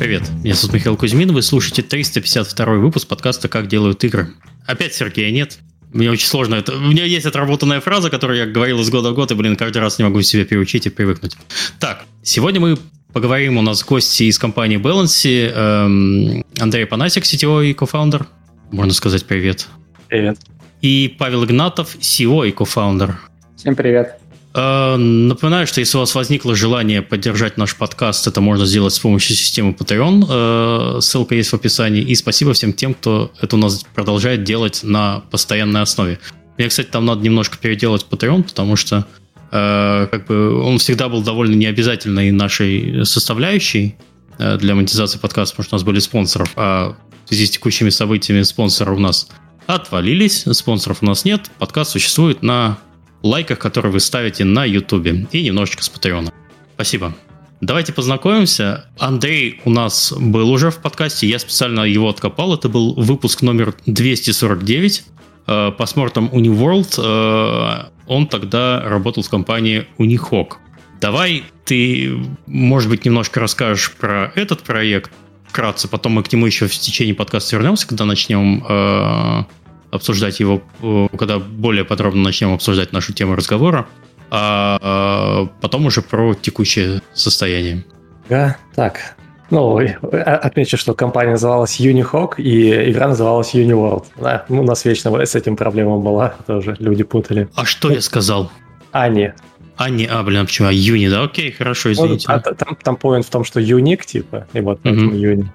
Привет, меня зовут Михаил Кузьмин, вы слушаете 352 выпуск подкаста «Как делают игры». Опять Сергея нет, мне очень сложно это. У меня есть отработанная фраза, которую я говорил из года в год, и, блин, каждый раз не могу себе переучить и привыкнуть. Так, сегодня мы поговорим. У нас гости из компании Balancy. Эм, Андрей Панасик, CTO и кофаундер. Можно сказать привет. Привет. И Павел Игнатов, CEO и кофаундер. Всем привет. Э, напоминаю, что если у вас возникло желание поддержать наш подкаст, это можно сделать с помощью системы Patreon. Э, ссылка есть в описании. И спасибо всем тем, кто это у нас продолжает делать на постоянной основе. Мне, кстати, там надо немножко переделать Patreon, потому что э, как бы он всегда был довольно необязательной нашей составляющей для монетизации подкаста, потому что у нас были спонсоров, а в связи с текущими событиями спонсоры у нас отвалились, спонсоров у нас нет, подкаст существует на лайках, которые вы ставите на YouTube и немножечко с Патреона. Спасибо. Давайте познакомимся. Андрей у нас был уже в подкасте, я специально его откопал. Это был выпуск номер 249 э, по смортам Uniworld. Э, он тогда работал в компании Unihawk. Давай ты, может быть, немножко расскажешь про этот проект вкратце, потом мы к нему еще в течение подкаста вернемся, когда начнем э, обсуждать его, э, когда более подробно начнем обсуждать нашу тему разговора, а, а потом уже про текущее состояние. Да, так. Ну, отмечу, что компания называлась Unihawk, и игра называлась Uniworld. Да, у нас вечно с этим проблема была, тоже люди путали. А что ну, я сказал? Ани. Ани, а, блин, почему? А Юни, да? Окей, хорошо, ну, извините. Ну, а, там, там поинт в том, что Юник, типа, и вот угу. Юни.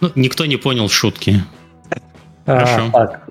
Ну, никто не понял шутки. А, хорошо. Так,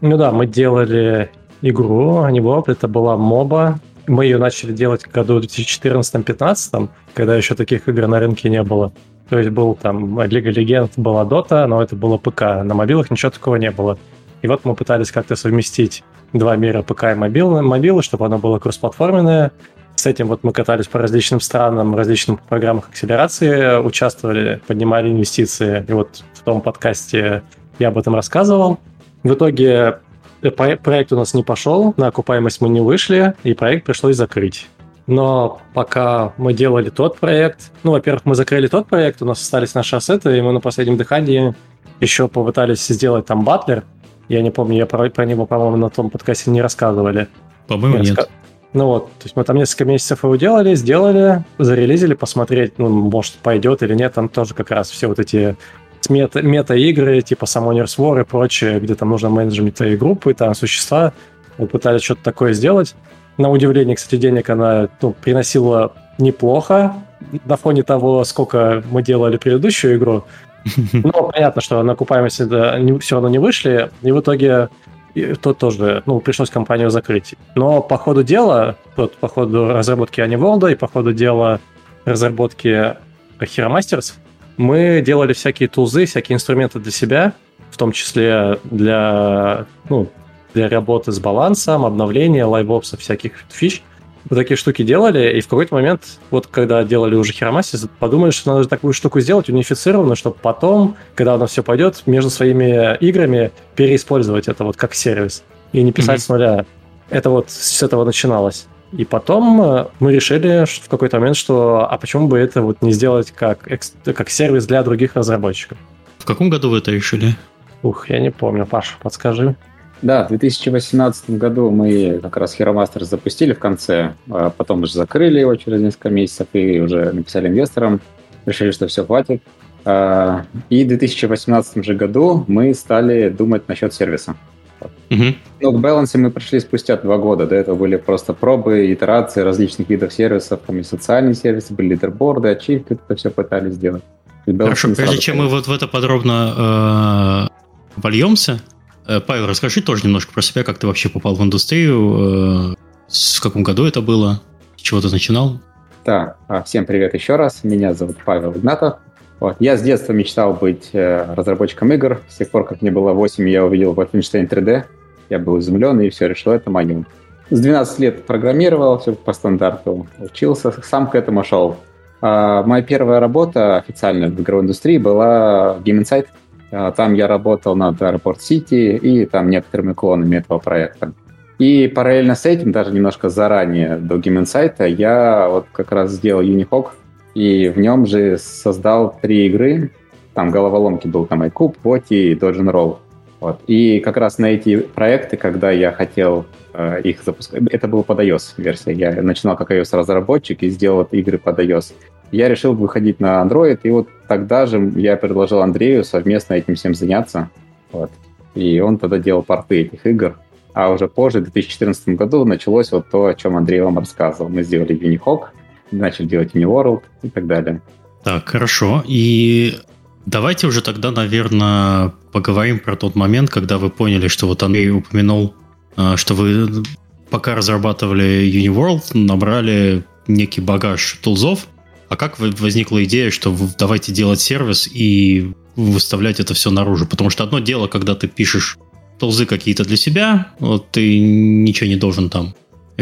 ну да, мы делали игру, World, это была моба. Мы ее начали делать в году 2014-2015, когда еще таких игр на рынке не было. То есть был там Лига Легенд, была Дота, но это было ПК. На мобилах ничего такого не было. И вот мы пытались как-то совместить два мира ПК и мобилы, мобилы чтобы оно было кроссплатформенное. С этим вот мы катались по различным странам, различным программах акселерации, участвовали, поднимали инвестиции. И вот в том подкасте я об этом рассказывал. В итоге э, проект у нас не пошел, на окупаемость мы не вышли, и проект пришлось закрыть. Но пока мы делали тот проект, ну, во-первых, мы закрыли тот проект, у нас остались наши ассеты, и мы на последнем дыхании еще попытались сделать там батлер. Я не помню, я про, про него, по-моему, на том подкасте не рассказывали. По-моему, нет. Раска... Ну вот, то есть мы там несколько месяцев его делали, сделали, зарелизили, посмотреть, ну, может, пойдет или нет. Там тоже как раз все вот эти мета, мета-игры, типа Summoners War и прочее, где там нужно менеджмент и группы, там существа. Мы пытались что-то такое сделать. На удивление, кстати, денег она ну, приносила неплохо на фоне того, сколько мы делали предыдущую игру. Но понятно, что на окупаемости да, не, все равно не вышли, и в итоге то тоже, ну, пришлось компанию закрыть. Но по ходу дела, вот по ходу разработки Аниворлда и по ходу дела разработки Hero Masters, мы делали всякие тузы, всякие инструменты для себя, в том числе для, ну, для работы с балансом, обновления, лайвопса, всяких фич. Вот такие штуки делали, и в какой-то момент, вот когда делали уже Хиромасис, подумали, что надо такую штуку сделать унифицированно, чтобы потом, когда оно все пойдет, между своими играми переиспользовать это вот как сервис. И не писать mm-hmm. с нуля. Это вот с этого начиналось. И потом э, мы решили в какой-то момент, что а почему бы это вот не сделать как, как сервис для других разработчиков. В каком году вы это решили? Ух, я не помню. Паша, подскажи. Да, в 2018 году мы как раз Hero Masters запустили в конце, а потом уже закрыли его через несколько месяцев и уже написали инвесторам, решили, что все хватит. А, и в 2018 же году мы стали думать насчет сервиса. Угу. Ну, к балансе мы пришли спустя два года. До этого были просто пробы, итерации различных видов сервисов. Там и социальные сервисы, были лидерборды, ачивки, это все пытались сделать. Хорошо, прежде чем мы вот в это подробно э, вольемся, э, Павел, расскажи тоже немножко про себя, как ты вообще попал в индустрию, э, в каком году это было, с чего ты начинал? Да, а, всем привет еще раз. Меня зовут Павел Игнатов. Вот. Я с детства мечтал быть э, разработчиком игр. С тех пор, как мне было 8, я увидел Wolfenstein 3D. Я был изумлен и все, решил, это мое. С 12 лет программировал, все по стандарту, учился, сам к этому шел. А моя первая работа официально в игровой индустрии была Game Insight. А, там я работал над Airport City и там некоторыми клонами этого проекта. И параллельно с этим, даже немножко заранее до Game Insight, я вот как раз сделал Unihawk, и в нем же создал три игры. там головоломки был там iCube, Поти, Dodge Roll. Вот. И как раз на эти проекты, когда я хотел э, их запускать, это был под iOS версия, я начинал как iOS-разработчик и сделал игры под iOS. Я решил выходить на Android, и вот тогда же я предложил Андрею совместно этим всем заняться. Вот. И он тогда делал порты этих игр. А уже позже, в 2014 году, началось вот то, о чем Андрей вам рассказывал. Мы сделали Unihawk, начали делать Uniworld и так далее. Так, хорошо. И давайте уже тогда, наверное, поговорим про тот момент, когда вы поняли, что вот Андрей упомянул, а, что вы пока разрабатывали Uniworld, набрали некий багаж тулзов. А как возникла идея, что давайте делать сервис и выставлять это все наружу? Потому что одно дело, когда ты пишешь тулзы какие-то для себя, вот ты ничего не должен там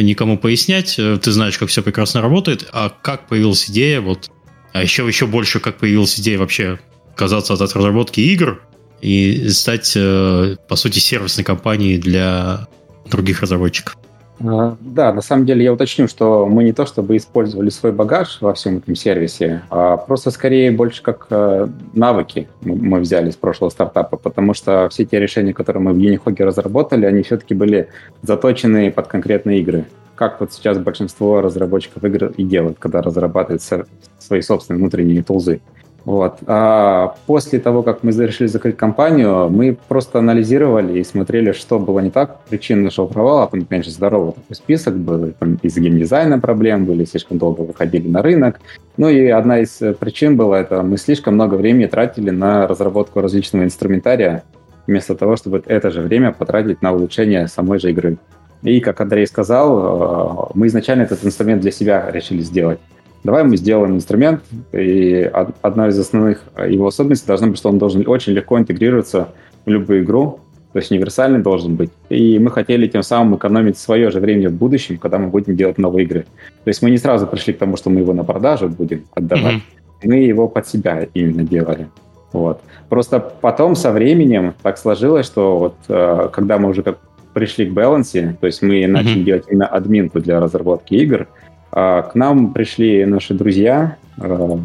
никому пояснять, ты знаешь, как все прекрасно работает, а как появилась идея, вот, а еще, еще больше, как появилась идея вообще отказаться от разработки игр и стать, э, по сути, сервисной компанией для других разработчиков. А, да, на самом деле я уточню, что мы не то чтобы использовали свой багаж во всем этом сервисе, а просто скорее больше как э, навыки мы взяли с прошлого стартапа, потому что все те решения, которые мы в Unihog разработали, они все-таки были заточены под конкретные игры. Как вот сейчас большинство разработчиков игр и делают, когда разрабатывают свои собственные внутренние тулзы. Вот. А после того, как мы решили закрыть компанию, мы просто анализировали и смотрели, что было не так. Причин нашего провала, там, конечно, здоровый такой список был. Там из геймдизайна проблем были, слишком долго выходили на рынок. Ну и одна из причин была, это мы слишком много времени тратили на разработку различного инструментария, вместо того, чтобы это же время потратить на улучшение самой же игры. И, как Андрей сказал, э, мы изначально этот инструмент для себя решили сделать. Давай мы сделаем инструмент, и одна из основных его особенностей должна быть, что он должен очень легко интегрироваться в любую игру, то есть универсальный должен быть. И мы хотели тем самым экономить свое же время в будущем, когда мы будем делать новые игры. То есть мы не сразу пришли к тому, что мы его на продажу будем отдавать. Mm-hmm. Мы его под себя именно делали. Вот. Просто потом со временем так сложилось, что вот э, когда мы уже как пришли к балансе, то есть мы начали mm-hmm. делать именно админку для разработки игр, а, к нам пришли наши друзья, э,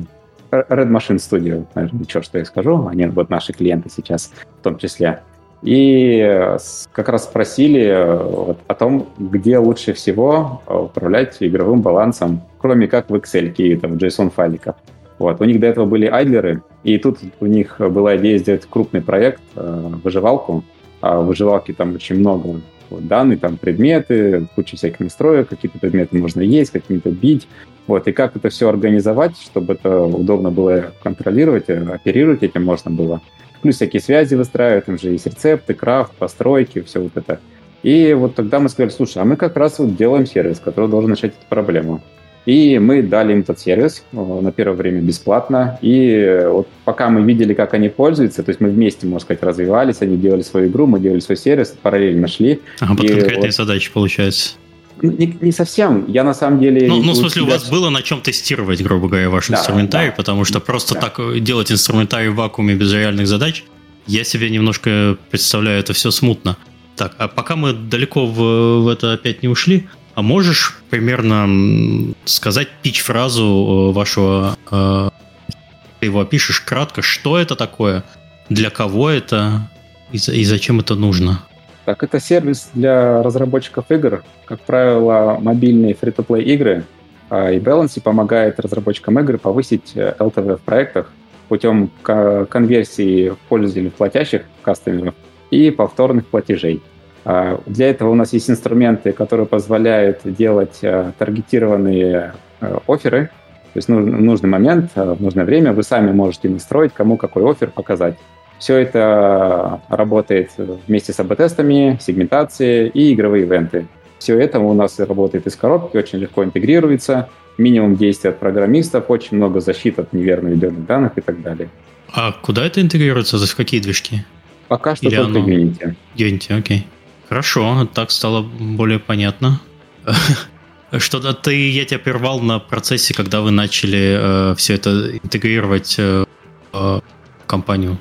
Red Machine Studio, наверное, ничего, что я скажу, они вот наши клиенты сейчас в том числе. И как раз спросили э, вот, о том, где лучше всего управлять игровым балансом, кроме как в Excel и там, JSON-файликах. Вот. У них до этого были айдлеры, и тут у них была идея сделать крупный проект, э, выживалку. А в выживалке там очень много вот, данные, там предметы, куча всяких настроек, какие-то предметы можно есть, какие-то бить. Вот, и как это все организовать, чтобы это удобно было контролировать, э, оперировать этим можно было. Плюс всякие связи выстраивать, там же есть рецепты, крафт, постройки, все вот это. И вот тогда мы сказали, слушай, а мы как раз вот делаем сервис, который должен решать эту проблему. И мы дали им этот сервис э, на первое время бесплатно. И вот пока мы видели, как они пользуются, то есть мы вместе, можно сказать, развивались, они делали свою игру, мы делали свой сервис, параллельно шли. Ага, под конкретные вот... задачи, получается. Ну, не, не совсем. Я на самом деле... Ну, ну в смысле, у вас было на чем тестировать, грубо говоря, ваш да, инструментарий, да. потому что просто да. так делать инструментарий в вакууме без реальных задач, я себе немножко представляю это все смутно. Так, а пока мы далеко в, в это опять не ушли, а можешь примерно сказать пич-фразу э, вашего... Э, ты его опишешь кратко, что это такое, для кого это и, зачем это нужно? Так, это сервис для разработчиков игр. Как правило, мобильные фри-то-плей игры. А, и Balance помогает разработчикам игр повысить LTV э, в проектах путем конверсии пользователей платящих кастомеров и повторных платежей. А, для этого у нас есть инструменты, которые позволяют делать а, таргетированные а, оферы. То есть в нужный момент, в нужное время вы сами можете настроить, кому какой офер показать. Все это работает вместе с АБ-тестами, сегментацией и игровые ивенты. Все это у нас работает из коробки, очень легко интегрируется, минимум действий от программистов, очень много защиты от неверно введенных данных и так далее. А куда это интегрируется? В какие движки? Пока что Или только оно... Unity. Unity, окей. Хорошо, так стало более понятно. Что-то ты, я тебя прервал на процессе, когда вы начали э, все это интегрировать э, в компанию.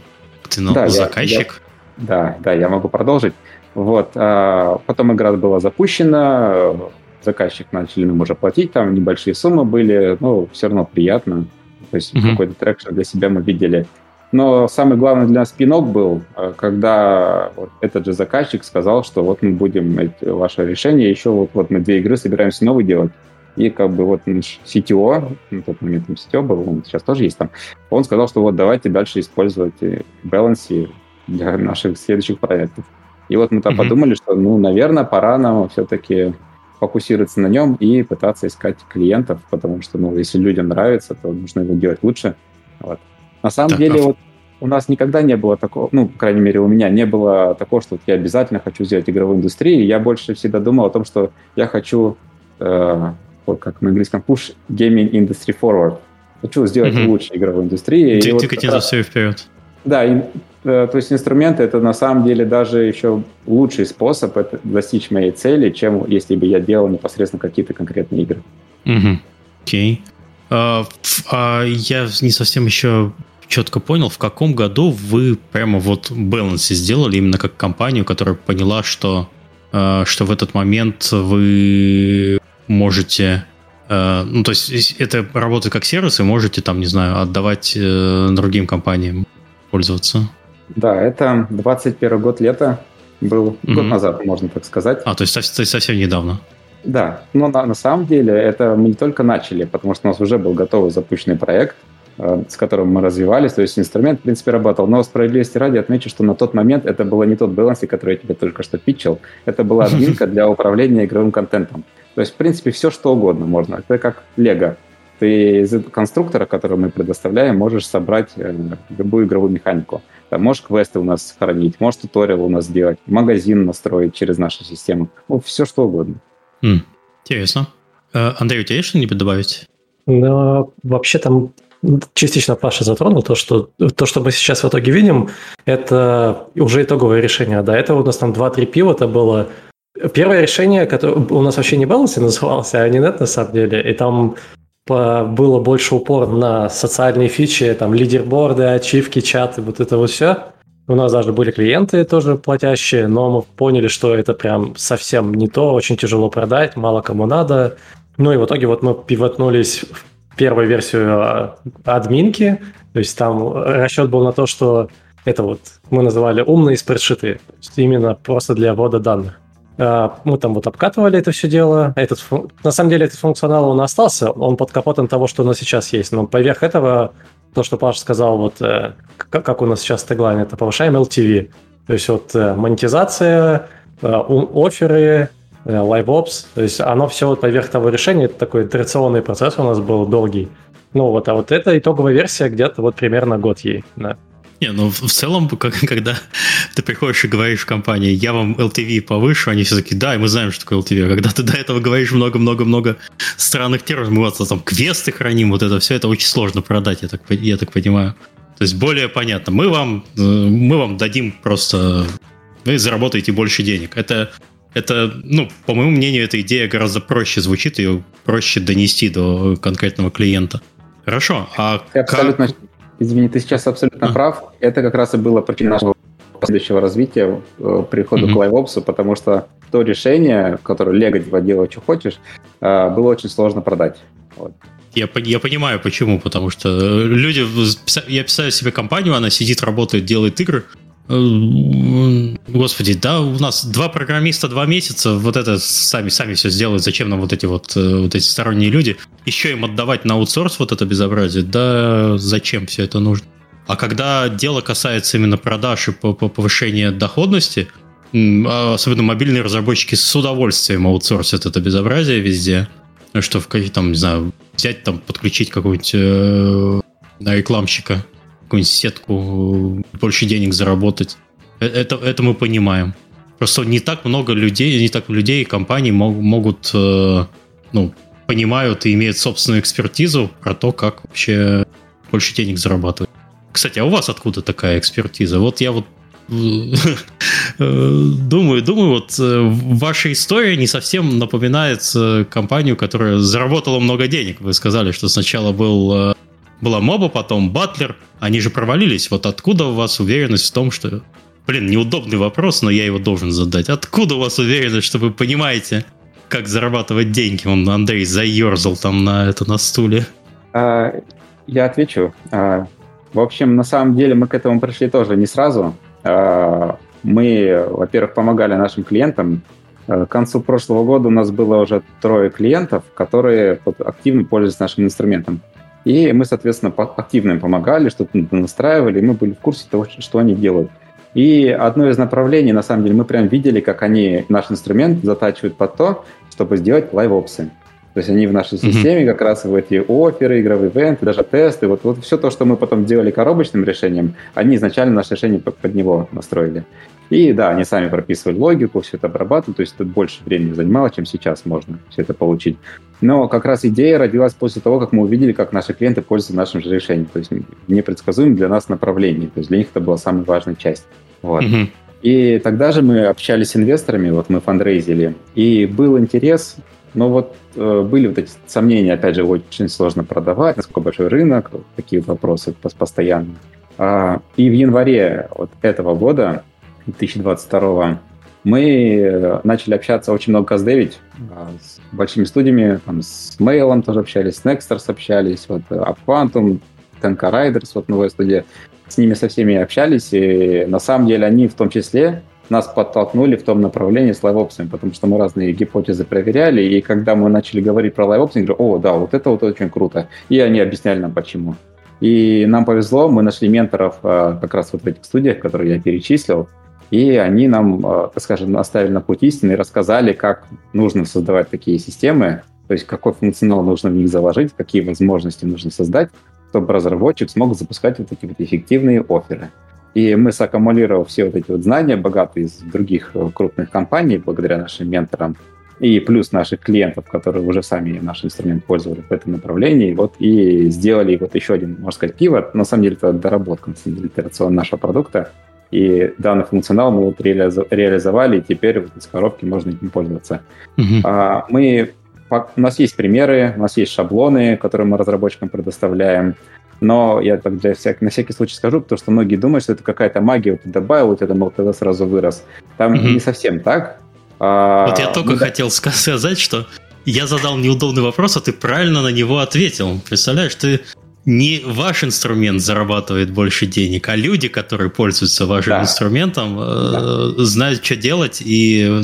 Ты ну, да, заказчик? Я, я, да, да, я могу продолжить. Вот, а, потом игра была запущена, заказчик начали нам уже платить, там небольшие суммы были, но все равно приятно. То есть uh-huh. какой-то traction для себя мы видели. Но самый главный для нас пинок был, э, когда вот этот же заказчик сказал, что вот мы будем эти, ваше решение, еще вот, вот мы две игры собираемся новые делать. И как бы вот наш CTO, на тот момент там CTO был, он сейчас тоже есть там, он сказал, что вот давайте дальше использовать Balancy для наших следующих проектов. И вот мы там mm-hmm. подумали, что, ну, наверное, пора нам все-таки фокусироваться на нем и пытаться искать клиентов, потому что, ну, если людям нравится, то нужно его делать лучше. Вот. На самом так, деле, а... вот у нас никогда не было такого, ну, по крайней мере, у меня не было такого, что вот я обязательно хочу сделать игровую индустрию. Я больше всегда думал о том, что я хочу, э, вот как на английском, push gaming industry forward. Хочу сделать mm-hmm. лучше игровую индустрию. Тыкать вот за все вперед. Да, и, э, то есть инструменты это на самом деле даже еще лучший способ это достичь моей цели, чем если бы я делал непосредственно какие-то конкретные игры. Окей. А, а я не совсем еще четко понял, в каком году вы прямо вот Balance сделали именно как компанию, которая поняла, что, э, что в этот момент вы можете э, ну, то есть это работает как сервис, и можете там, не знаю, отдавать э, другим компаниям пользоваться. Да, это 21 год лета был, mm-hmm. год назад, можно так сказать. А, то есть, то есть совсем недавно. Да, но на, на самом деле это мы не только начали, потому что у нас уже был готовый запущенный проект, с которым мы развивались, то есть инструмент, в принципе, работал. Но справедливости ради отмечу, что на тот момент это было не тот баланс, который я тебе только что питчил, это была админка для управления игровым контентом. То есть, в принципе, все что угодно можно. Это как Лего ты из конструктора, который мы предоставляем, можешь собрать э, любую игровую механику. Там можешь квесты у нас хранить, можешь туториал у нас сделать, магазин настроить через нашу систему. Ну, все что угодно. Mm, интересно. Э, Андрей, у тебя есть что-нибудь добавить? Ну, вообще там частично Паша затронул то, что то, что мы сейчас в итоге видим, это уже итоговое решение. До этого у нас там 2-3 пивота было. Первое решение, которое у нас вообще не Balance назывался, а нет на самом деле, и там было больше упор на социальные фичи, там, лидерборды, ачивки, чаты, вот это вот все. У нас даже были клиенты тоже платящие, но мы поняли, что это прям совсем не то, очень тяжело продать, мало кому надо. Ну и в итоге вот мы пивотнулись первую версию а, админки, то есть там расчет был на то, что это вот мы называли умные спредшиты, именно просто для ввода данных. А, мы там вот обкатывали это все дело. Этот, на самом деле этот функционал он остался, он под капотом того, что у нас сейчас есть. Но поверх этого, то, что Паша сказал, вот э, как у нас сейчас теглайн, это повышаем LTV. То есть вот э, монетизация, э, оферы, LiveOps, то есть оно все вот поверх того решения, это такой итерационный процесс у нас был долгий. Ну вот, а вот эта итоговая версия где-то вот примерно год ей, да. Не, ну в целом, когда ты приходишь и говоришь в компании, я вам LTV повышу, они все таки да, и мы знаем, что такое LTV. А когда ты до этого говоришь много-много-много странных терминов, мы вот там квесты храним, вот это все, это очень сложно продать, я так, я так понимаю. То есть более понятно. Мы вам, э, мы вам дадим просто... Вы заработаете больше денег. Это, это, ну, по моему мнению, эта идея гораздо проще звучит, ее проще донести до конкретного клиента. Хорошо, а Ты как... абсолютно Извини, ты сейчас абсолютно а. прав. Это как раз и было причиной нашего последующего развития, э, прихода mm-hmm. к LiveOps, потому что то решение, которое типа делай, что хочешь, э, было очень сложно продать. Вот. Я, я понимаю, почему. Потому что люди... Я писаю себе компанию, она сидит, работает, делает игры, Э, господи, да, у нас два программиста, два месяца, вот это сами, сами все сделают, зачем нам вот эти вот, э, вот эти сторонние люди? Еще им отдавать на аутсорс вот это безобразие, да зачем все это нужно? А когда дело касается именно продаж и повышения доходности, а особенно мобильные разработчики с удовольствием аутсорсят это безобразие везде, что в какие там, не знаю, взять там, подключить какого-нибудь э, рекламщика, какую-нибудь сетку, больше денег заработать. Э, это, это мы понимаем. Просто не так много людей, не так людей и компаний мог, могут, э, ну, понимают и имеют собственную экспертизу про то, как вообще больше денег зарабатывать. Кстати, а у вас откуда такая экспертиза? Вот я вот э, думаю, думаю, вот ваша история не совсем напоминает компанию, которая заработала много денег. Вы сказали, что сначала был была моба, потом батлер. Они же провалились. Вот откуда у вас уверенность в том, что... Блин, неудобный вопрос, но я его должен задать. Откуда у вас уверенность, что вы понимаете, как зарабатывать деньги? Он, Андрей, заерзал там на это на стуле. А, я отвечу. А, В общем, на самом деле мы к этому пришли тоже не сразу. А, мы, во-первых, помогали нашим клиентам. Э, к концу прошлого года у нас было уже трое клиентов, которые активно пользуются нашим инструментом. И мы, соответственно, активно им помогали, что-то настраивали, и мы были в курсе того, что они делают. И одно из направлений, на самом деле, мы прям видели, как они наш инструмент затачивают под то, чтобы сделать лайв-опсы. То есть они в нашей системе mm-hmm. как раз в эти оферы, игровые ивенты, даже тесты, вот, вот все то, что мы потом делали коробочным решением, они изначально наше решение под, под него настроили. И да, они сами прописывали логику, все это обрабатывали, то есть это больше времени занимало, чем сейчас можно все это получить. Но как раз идея родилась после того, как мы увидели, как наши клиенты пользуются нашим же решением. То есть непредсказуем для нас направление. То есть для них это была самая важная часть. Вот. Mm-hmm. И тогда же мы общались с инвесторами, вот мы фандрейзили, и был интерес но вот э, были вот эти сомнения, опять же, очень сложно продавать, насколько большой рынок, такие вопросы постоянно. А, и в январе вот этого года, 2022, мы э, начали общаться, очень много каздевить а, с большими студиями, там, с Mail тоже общались, с Nexters общались, вот UpQuantum, Tenka Riders, вот новая студия, с ними со всеми общались, и на самом деле они в том числе нас подтолкнули в том направлении с лайвопсами, потому что мы разные гипотезы проверяли, и когда мы начали говорить про лайвопсы, они говорят, о, да, вот это вот очень круто. И они объясняли нам, почему. И нам повезло, мы нашли менторов а, как раз вот в этих студиях, которые я перечислил, и они нам, а, так скажем, оставили на путь истины и рассказали, как нужно создавать такие системы, то есть какой функционал нужно в них заложить, какие возможности нужно создать, чтобы разработчик смог запускать вот эти вот эффективные оферы. И мы, саккумулировав все вот эти вот знания, богатые из других э, крупных компаний, благодаря нашим менторам, и плюс наших клиентов, которые уже сами наш инструмент пользовали в этом направлении, вот и сделали вот еще один, можно сказать, пивот. На самом деле это доработка, на самом деле, нашего продукта. И данный функционал мы вот реализовали, и теперь вот из коробки можно этим пользоваться. Uh-huh. Мы, у нас есть примеры, у нас есть шаблоны, которые мы разработчикам предоставляем. Но я так для всяк, на всякий случай скажу, потому что многие думают, что это какая-то магия, вот ты добавил, у тебя MLTV сразу вырос. Там угу. не совсем так. А, вот я только ну, хотел сказать, что я задал неудобный вопрос, а ты правильно на него ответил. Представляешь, ты не ваш инструмент зарабатывает больше денег, а люди, которые пользуются вашим да. инструментом, э, да. знают, что делать и,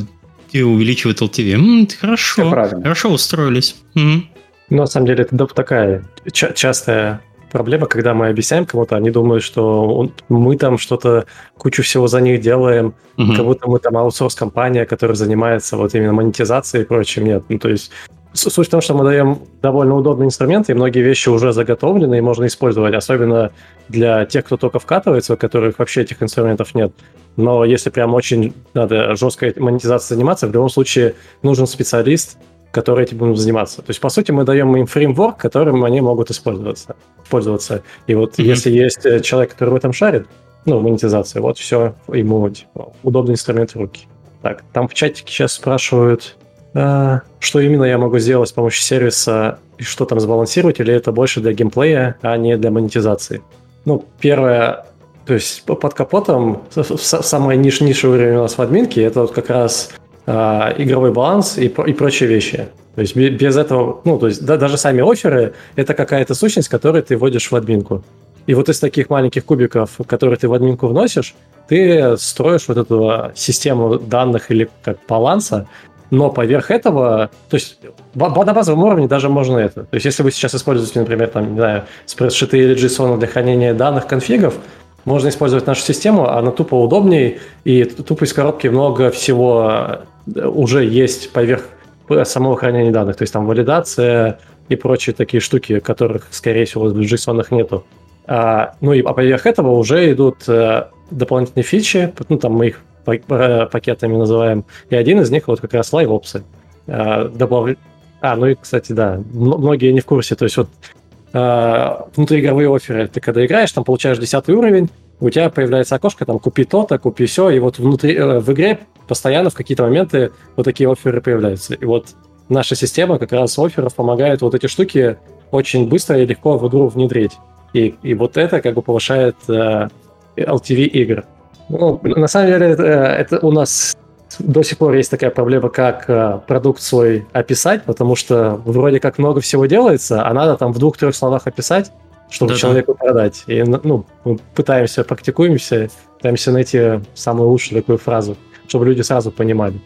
и увеличивают LTV. М-м, хорошо, хорошо устроились. М-м. Ну, на самом деле, это такая частая проблема, когда мы объясняем кому-то, они думают, что он, мы там что-то, кучу всего за них делаем, угу. как будто мы там аутсорс-компания, которая занимается вот именно монетизацией и прочим. Нет, ну то есть суть в том, что мы даем довольно удобный инструмент, и многие вещи уже заготовлены и можно использовать, особенно для тех, кто только вкатывается, у которых вообще этих инструментов нет. Но если прям очень надо жесткой монетизацией заниматься, в любом случае нужен специалист, которые этим будут заниматься. То есть, по сути, мы даем им фреймворк, которым они могут использоваться. пользоваться. И вот mm-hmm. если есть э, человек, который в этом шарит, ну, монетизация, вот все, ему типа, удобный инструмент в руки. Так, там в чатике сейчас спрашивают, что именно я могу сделать с помощью сервиса и что там сбалансировать, или это больше для геймплея, а не для монетизации. Ну, первое, то есть под капотом самый ниш нишевый уровень у нас в админке, это вот как раз э, игровой баланс и, и прочие вещи. То есть без этого, ну, то есть да, даже сами оферы — это какая-то сущность, которую ты вводишь в админку. И вот из таких маленьких кубиков, которые ты в админку вносишь, ты строишь вот эту систему данных или как баланса, но поверх этого, то есть на базовом уровне даже можно это. То есть если вы сейчас используете, например, там, не знаю, спредшиты или JSON для хранения данных конфигов, можно использовать нашу систему, она тупо удобнее, и тупо из коробки много всего уже есть поверх самого хранения данных. То есть там валидация и прочие такие штуки, которых, скорее всего, в JSON нету. А, ну и а поверх этого уже идут а, дополнительные фичи, ну там мы их пакетами называем, и один из них вот как раз лайвопсы. А, добав... а, ну и, кстати, да, многие не в курсе, то есть вот а, внутриигровые оферы, ты когда играешь, там получаешь 10 уровень, у тебя появляется окошко, там, купи то-то, купи все, и вот внутри, э, в игре постоянно в какие-то моменты вот такие оферы появляются. И вот наша система как раз офферов помогает вот эти штуки очень быстро и легко в игру внедрить. И, и вот это как бы повышает э, LTV игр. Ну, на самом деле, это, это у нас до сих пор есть такая проблема, как э, продукт свой описать, потому что вроде как много всего делается, а надо там в двух-трех словах описать, чтобы да, человеку да. продать. И ну, мы пытаемся, практикуемся, пытаемся найти самую лучшую такую фразу, чтобы люди сразу понимали.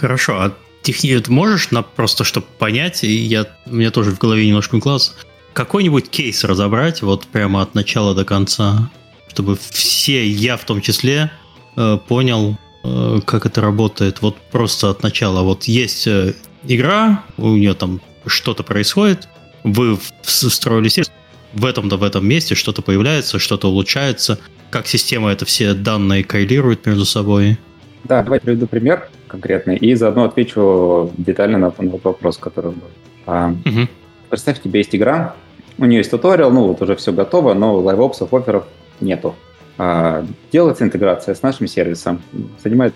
Хорошо, а техни... можешь на просто, чтобы понять, и я, у меня тоже в голове немножко класс, какой-нибудь кейс разобрать вот прямо от начала до конца, чтобы все, я в том числе, э, понял, э, как это работает. Вот просто от начала. Вот есть э, игра, у нее там что-то происходит, вы встроили сервис, в этом-то в этом месте что-то появляется, что-то улучшается, как система это все данные коррелирует между собой. Да, давай приведу пример конкретный и заодно отвечу детально на, на вопрос, который был. А, угу. Представь, у тебя есть игра, у нее есть туториал, ну вот уже все готово, но лайвопсов, оперов нету. А, делается интеграция с нашим сервисом, занимает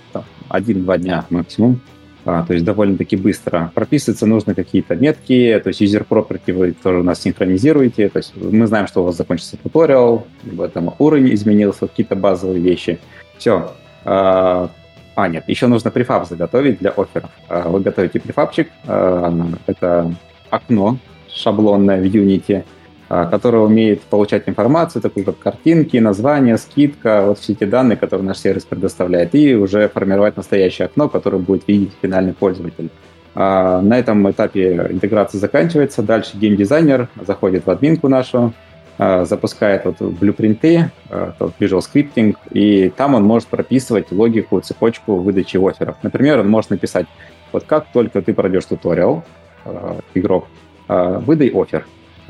один-два дня максимум, а, то есть довольно-таки быстро. Прописываться нужно какие-то метки, то есть user property вы тоже у нас синхронизируете, то есть мы знаем, что у вас закончится туториал, либо там уровень изменился, какие-то базовые вещи. Все. А, а, нет, еще нужно префаб заготовить для офферов. Вы готовите префабчик, это окно шаблонное в Unity, а, которое умеет получать информацию, такую как картинки, название, скидка, вот все эти данные, которые наш сервис предоставляет, и уже формировать настоящее окно, которое будет видеть финальный пользователь. На этом этапе интеграция заканчивается. Дальше геймдизайнер заходит в админку нашу, Э, запускает вот блюпринты, э, Visual Scripting, и там он может прописывать логику, цепочку выдачи офферов. Например, он может написать, вот как только ты пройдешь туториал, игрок, выдай офер,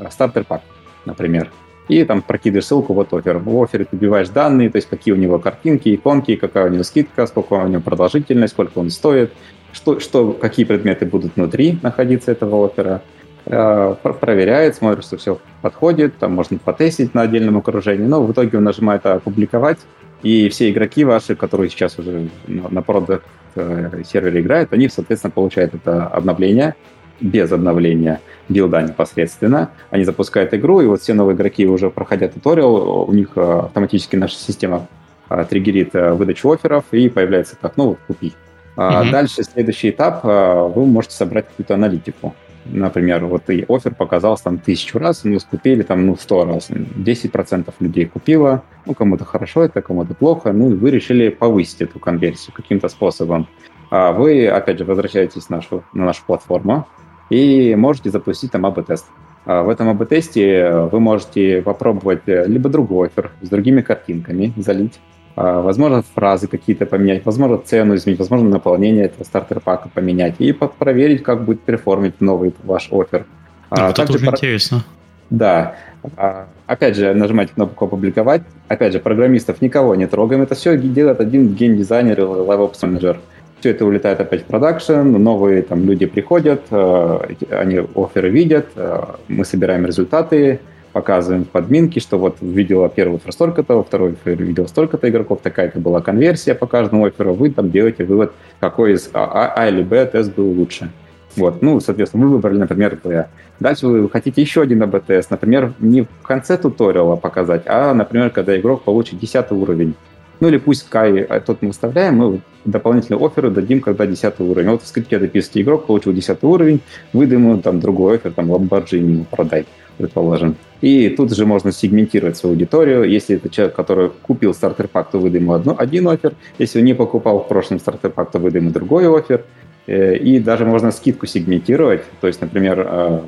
стартер пак, например, и там прокидываешь ссылку, вот офер. В офере ты вбиваешь данные, то есть какие у него картинки, иконки, какая у него скидка, сколько у него продолжительность, сколько он стоит, что, что, какие предметы будут внутри находиться этого оффера, Э, проверяет, смотрит, что все подходит, там можно потестить на отдельном окружении, но в итоге он нажимает «Опубликовать», и все игроки ваши, которые сейчас уже на продукт э, сервере играют, они, соответственно, получают это обновление без обновления билда непосредственно. Они запускают игру, и вот все новые игроки уже проходя туториал, у них э, автоматически наша система триггерит выдачу офферов, и появляется как, ну, вот, купи. Mm-hmm. Дальше следующий этап, вы можете собрать какую-то аналитику например, вот и офер показался там тысячу раз, мы купили там, ну, сто раз. 10% людей купило, ну, кому-то хорошо это, кому-то плохо, ну, и вы решили повысить эту конверсию каким-то способом. А вы, опять же, возвращаетесь на нашу, на нашу платформу и можете запустить там АБ-тест. А в этом АБ-тесте вы можете попробовать либо другой офер с другими картинками залить, а, возможно, фразы какие-то поменять, возможно, цену изменить, возможно, наполнение этого стартер-пака поменять и проверить, как будет перформить новый ваш офер. А, вот это уже про... интересно. Да. А, опять же, нажимать кнопку «Опубликовать». Опять же, программистов никого не трогаем. Это все делает один геймдизайнер или LiveOps менеджер. Все это улетает опять в продакшн, новые там люди приходят, э, они оферы видят, э, мы собираем результаты, показываем в подминке, что вот видела первый офер столько-то, второй офер видел столько-то игроков, такая-то была конверсия по каждому оферу, вы там делаете вывод, какой из А, а, а или Б тест был лучше. Вот, ну, соответственно, вы выбрали, например, Б. Дальше вы хотите еще один АБ-тест, например, не в конце туториала показать, а, например, когда игрок получит 10 уровень. Ну или пусть Кай, а тот мы выставляем, мы дополнительные оферы дадим, когда 10 уровень. Вот в скрипте дописывайте, игрок получил 10 уровень, выдаем ему там другой офер, там Lamborghini продай, предположим. И тут же можно сегментировать свою аудиторию. Если это человек, который купил стартер-пак, то выдаем ему одно, один офер. Если он не покупал в прошлом стартер-пак, то выдаем ему другой офер. Э, и даже можно скидку сегментировать. То есть, например, э,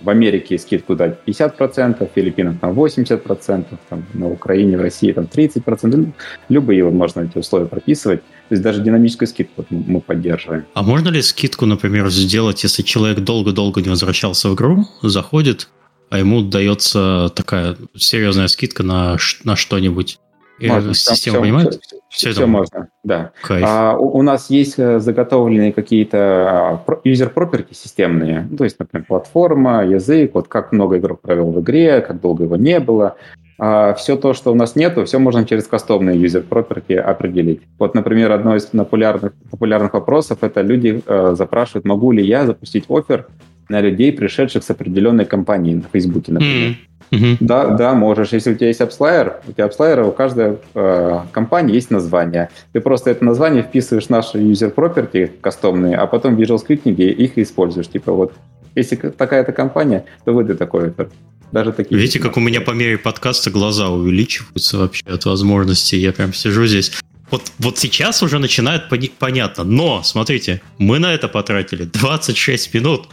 в Америке скидку дать 50%, в Филиппинах там 80%, там, на Украине, в России там 30%. Любые можно эти условия прописывать. То есть даже динамическую скидку мы поддерживаем. А можно ли скидку, например, сделать, если человек долго-долго не возвращался в игру, заходит, а ему дается такая серьезная скидка на, на что-нибудь? Можно. Система все, понимает? Все, все, все, все можно, да. А, у, у нас есть э, заготовленные какие-то а, property системные, ну, то есть, например, платформа, язык, вот как много игрок провел в игре, как долго его не было. А все то, что у нас нету, все можно через кастомные user property определить. Вот, например, одно из популярных, популярных вопросов – это люди э, запрашивают, могу ли я запустить офер на людей, пришедших с определенной компании на Фейсбуке, например. Mm-hmm. Да, да, можешь. Если у тебя есть AppsFlyer, у тебя AppsFlyer, у каждой э, компании есть название. Ты просто это название вписываешь в наши user property кастомные, а потом в Visual Scripting их используешь. Типа вот, если такая-то компания, то выдай такой офер. Даже такие. Видите, как у меня по мере подкаста глаза увеличиваются вообще от возможностей. Я прям сижу здесь. Вот, вот сейчас уже начинает понятно. Но, смотрите, мы на это потратили 26 минут.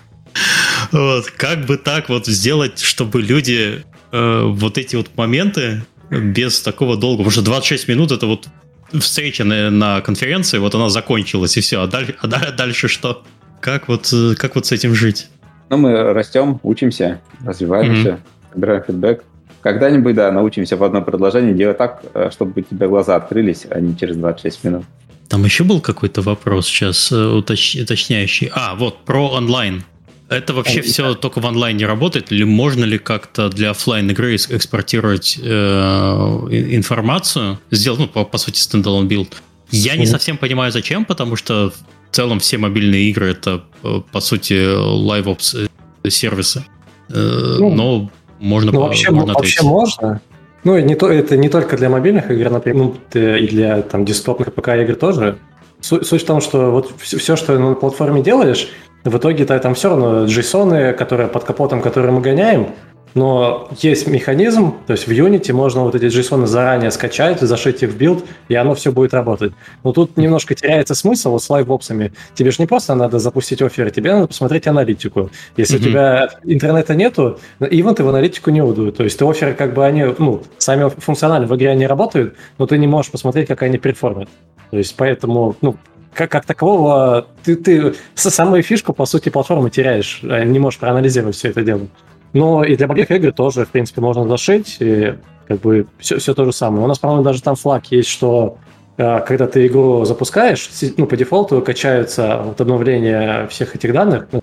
Вот, как бы так вот сделать, чтобы люди э, вот эти вот моменты без такого долга, потому что 26 минут это вот встреча на, на конференции, вот она закончилась и все, а дальше, а дальше что? Как вот, э, как вот с этим жить? Ну, мы растем, учимся, развиваемся, mm-hmm. собираем фидбэк. Когда-нибудь, да, научимся в одно предложение делать так, э, чтобы у тебя глаза открылись, а не через 26 минут. Там еще был какой-то вопрос сейчас э, уточ... уточняющий. А, вот, про онлайн. Это вообще а, все да. только в онлайне работает? Или можно ли как-то для офлайн игры экспортировать э, информацию? Сделать, ну, по, по сути, standalone билд. Я не совсем понимаю, зачем, потому что в целом все мобильные игры это, э, по сути, LiveOps э, сервисы. Э, ну, Но можно, ну, вообще, можно вообще можно. Ну, не то, это не только для мобильных игр, например, ну, и для там, десктопных ПК-игр тоже. Суть, суть в том, что вот все, все, что на платформе делаешь, в итоге-то там все равно JSON, которые под капотом, которые мы гоняем, но есть механизм, то есть в Unity можно вот эти JSON заранее скачать, зашить их в билд, и оно все будет работать. Но тут немножко теряется смысл вот с лайвопсами. Тебе же не просто надо запустить оферы, тебе надо посмотреть аналитику. Если mm-hmm. у тебя интернета нету, ивенты в аналитику не удают. То есть ты оферы как бы они, ну, сами функционально в игре они работают, но ты не можешь посмотреть, как они перформят. То есть поэтому, ну, как, как такового, ты, ты самую фишку, по сути, платформы теряешь, а не можешь проанализировать все это дело. Но и для других игр тоже, в принципе, можно зашить, и как бы все, все то же самое. У нас, по-моему, даже там флаг есть, что э, когда ты игру запускаешь, ну, по дефолту качаются вот обновления всех этих данных, ну,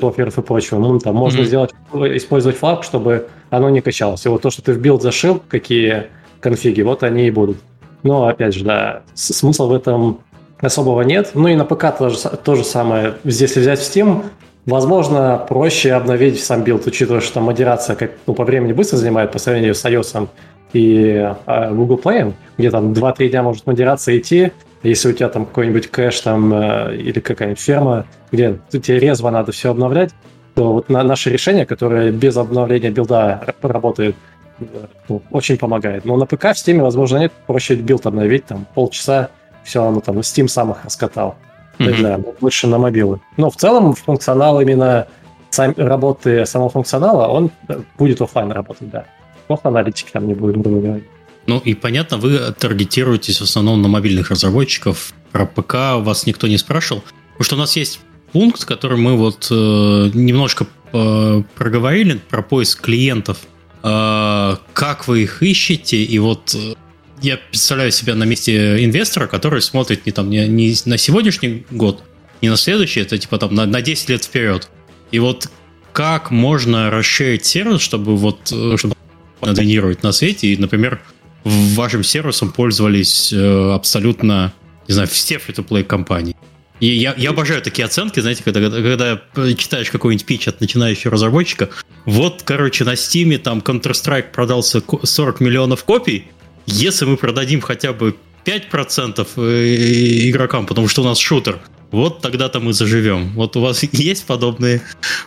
и прочего. Ну, там можно mm-hmm. сделать, использовать флаг, чтобы оно не качалось. И вот то, что ты в билд зашил, какие конфиги, вот они и будут. Но, опять же, да, смысла в этом особого нет. Ну и на ПК то же, то же самое. Если взять в Steam, Возможно, проще обновить сам билд, учитывая, что там модерация как, ну, по времени быстро занимает по сравнению с iOS и э, Google Play, где там 2-3 дня может модерация идти, если у тебя там какой-нибудь крэш там э, или какая-нибудь ферма, где тебе резво надо все обновлять, то вот на, наше решение, которое без обновления билда работает, э, ну, очень помогает. Но на ПК в Steam, возможно, нет, проще билд обновить, там полчаса, все, оно там Steam сам их раскатал. Mm-hmm. Да, больше на мобилы. Но в целом функционал именно сам, работы самого функционала, он будет офлайн работать, да. Просто аналитики там не будем грубо говорить. Ну и понятно, вы таргетируетесь в основном на мобильных разработчиков. Про ПК вас никто не спрашивал. Потому что у нас есть пункт, который мы вот э, немножко э, проговорили про поиск клиентов. Э, как вы их ищете? И вот э, я представляю себя на месте инвестора, который смотрит не, там, не, не на сегодняшний год, не на следующий, это типа там на, на 10 лет вперед. И вот как можно расширить сервис, чтобы вот э, чтобы доминировать на свете, и, например, вашим сервисом пользовались э, абсолютно, не знаю, все free-to-play компании. И я, я обожаю такие оценки, знаете, когда, когда читаешь какой-нибудь пич от начинающего разработчика. Вот, короче, на Steam там Counter-Strike продался 40 миллионов копий, если мы продадим хотя бы 5% э, игрокам, потому что у нас шутер, вот тогда-то мы заживем. Вот у вас есть подобные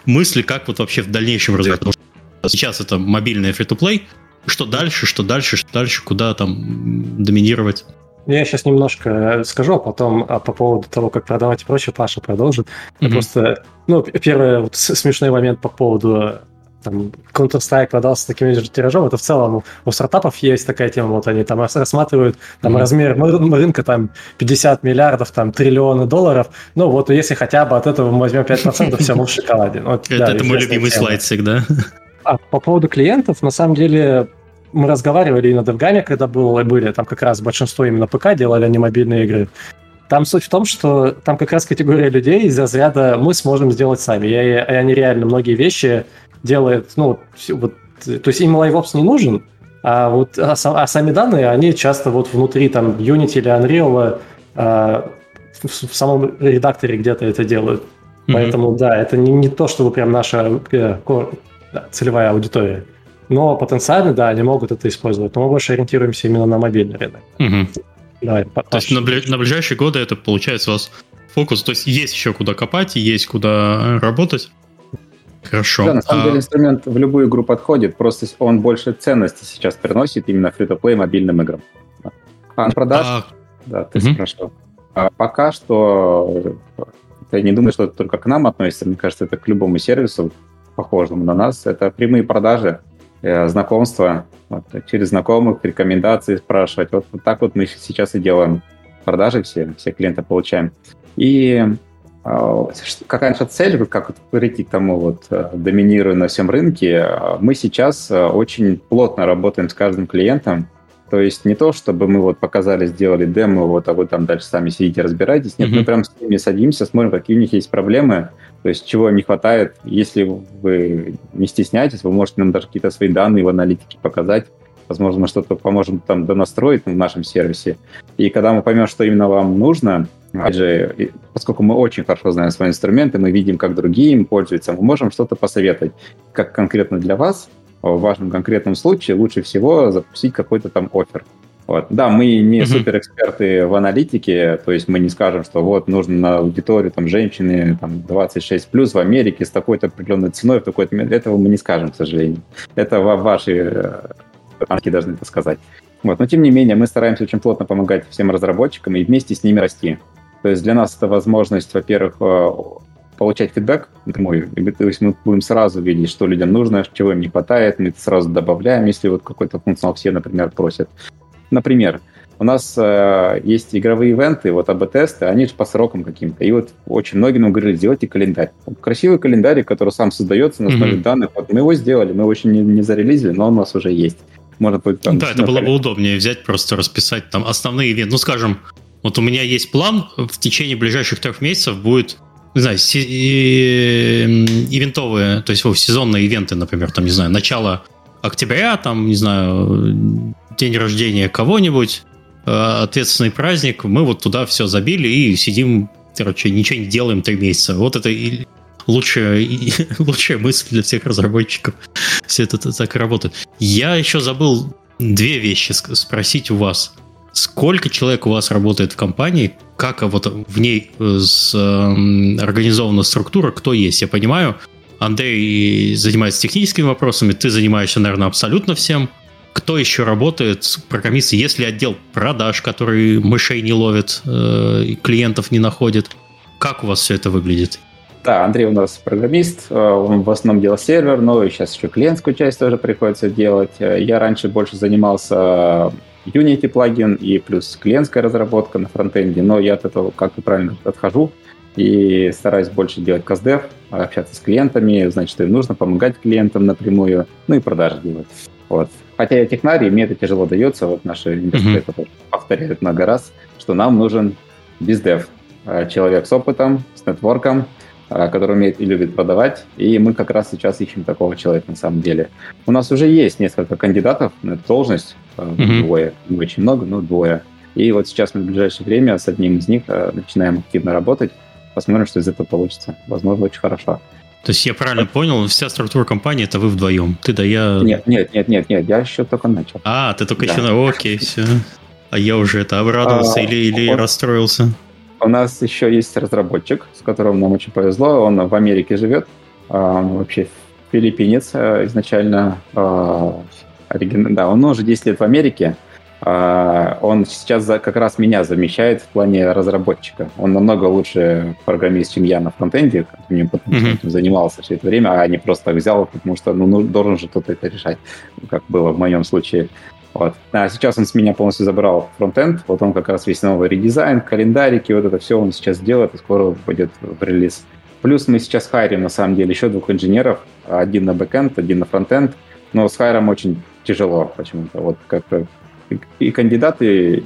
мысли, как вот вообще в дальнейшем развивать? сейчас это мобильный free-to-play. Что дальше, что дальше, что дальше, куда там доминировать? Я сейчас немножко скажу, а потом а по поводу того, как продавать и прочее, Паша продолжит. Mm-hmm. Просто, ну, первый вот смешной момент по поводу там Counter-Strike продался таким же тиражом, это в целом у стартапов есть такая тема, вот они там рассматривают там mm-hmm. размер рынка там 50 миллиардов, там триллионы долларов, ну вот если хотя бы от этого мы возьмем 5%, все, мы в шоколаде. Вот, это, да, это мой любимый тема. слайд всегда. А по поводу клиентов, на самом деле мы разговаривали и на DevGAM, когда было, были, там как раз большинство именно ПК делали, а не мобильные игры. Там суть в том, что там как раз категория людей из разряда мы сможем сделать сами. И, и они реально многие вещи делает, ну, вот, то есть им LiveOps не нужен, а вот а, а сами данные, они часто вот внутри там Unity или Unreal а, в, в самом редакторе где-то это делают. Mm-hmm. Поэтому, да, это не, не то, чтобы прям наша э, да, целевая аудитория. Но потенциально, да, они могут это использовать. Но мы больше ориентируемся именно на мобильный рынок. Mm-hmm. Давай, то есть на, бли- на ближайшие годы это получается у вас фокус, то есть есть еще куда копать, есть куда работать. Хорошо. Да, на самом а... деле инструмент в любую игру подходит, просто он больше ценности сейчас приносит именно фри-то-плей мобильным играм. А продаж? А... Да, ты угу. спрашивал. А пока что я не думаю, что это только к нам относится. Мне кажется, это к любому сервису, похожему на нас. Это прямые продажи, э, знакомства, вот, через знакомых, рекомендации спрашивать. Вот, вот так вот мы сейчас и делаем продажи все, все клиенты получаем. И э, какая наша цель, как к тому вот э, доминирую на всем рынке, мы сейчас э, очень плотно работаем с каждым клиентом, то есть не то, чтобы мы вот показали, сделали демо, вот, а вы там дальше сами сидите, разбираетесь. Нет, mm-hmm. мы прям с ними садимся, смотрим, какие у них есть проблемы, то есть чего им не хватает. Если вы не стесняетесь, вы можете нам даже какие-то свои данные в аналитике показать. Возможно, мы что-то поможем там донастроить в нашем сервисе. И когда мы поймем, что именно вам нужно, опять же, поскольку мы очень хорошо знаем свои инструменты, мы видим, как другие им пользуются, мы можем что-то посоветовать, как конкретно для вас – в вашем конкретном случае лучше всего запустить какой-то там офер. Вот. Да, мы не uh-huh. суперэксперты в аналитике, то есть мы не скажем, что вот нужно на аудиторию там, женщины там, 26 плюс в Америке с такой-то определенной ценой, в такой-то этого мы не скажем, к сожалению. Это ваши банки э, должны это сказать. Вот. Но тем не менее, мы стараемся очень плотно помогать всем разработчикам и вместе с ними расти. То есть для нас это возможность, во-первых, э, получать фидбэк напрямую. То есть мы будем сразу видеть, что людям нужно, чего им не хватает, мы это сразу добавляем, если вот какой-то функционал все, например, просят. Например, у нас э, есть игровые ивенты, вот АБ-тесты, они же по срокам каким-то. И вот очень многие нам говорили, сделайте календарь. Красивый календарь, который сам создается на основе mm-hmm. данных. Вот мы его сделали, мы его еще не, не зарелизили, но он у нас уже есть. Можно будет там... Да, это было бы удобнее взять, просто расписать там основные ивенты. Ну, скажем, вот у меня есть план, в течение ближайших трех месяцев будет не знаю, ивентовые, то есть сезонные ивенты, например, там, не знаю, начало октября, там, не знаю, день рождения кого-нибудь, э, ответственный праздник, мы вот туда все забили и сидим, короче, ничего не делаем три месяца. Вот это лучшая, лучшая мысль для всех разработчиков. Все это так и работает. Я еще забыл две вещи спросить у вас. Сколько человек у вас работает в компании? Как вот в ней э, с, э, организована структура? Кто есть? Я понимаю, Андрей занимается техническими вопросами, ты занимаешься, наверное, абсолютно всем. Кто еще работает? Программисты, есть ли отдел продаж, который мышей не ловит, э, клиентов не находит? Как у вас все это выглядит? Да, Андрей у нас программист, э, он в основном делал сервер, но сейчас еще клиентскую часть тоже приходится делать. Э, я раньше больше занимался Unity плагин и плюс клиентская разработка на фронтенде, но я от этого как-то правильно отхожу и стараюсь больше делать каздев, общаться с клиентами, знать, что им нужно, помогать клиентам напрямую, ну и продажи делать. Вот. Хотя я технарий, мне это тяжело дается, вот наши инвесторы mm-hmm. повторяют много раз, что нам нужен бездев, э, человек с опытом, с нетворком, который умеет и любит продавать, и мы как раз сейчас ищем такого человека на самом деле. У нас уже есть несколько кандидатов на эту должность, mm-hmm. двое, не очень много, но двое. И вот сейчас мы в ближайшее время с одним из них э, начинаем активно работать, посмотрим, что из этого получится. Возможно, очень хорошо. То есть я правильно понял, вся структура компании это вы вдвоем. Ты да я. Нет, нет, нет, нет, нет, я еще только начал. А, ты только да. еще. Окей, все. А я уже это обрадовался а, или, или он, расстроился. У нас еще есть разработчик, с которым нам очень повезло. Он в Америке живет. А, вообще филиппинец э, изначально. А, оригин... Да, он уже 10 лет в Америке. А, он сейчас как раз меня замещает в плане разработчика. Он намного лучше программист, чем я на фронтенде, потому что mm-hmm. занимался все это время, а не просто так взял, потому что ну, ну, должен же кто-то это решать, как было в моем случае. Вот. А сейчас он с меня полностью забрал фронтенд, вот он как раз весь новый редизайн, календарики, вот это все он сейчас делает и скоро пойдет в релиз. Плюс мы сейчас хайрим, на самом деле, еще двух инженеров, один на бэкенд, один на фронтенд, но с хайром очень тяжело почему-то. Вот как-то и кандидаты,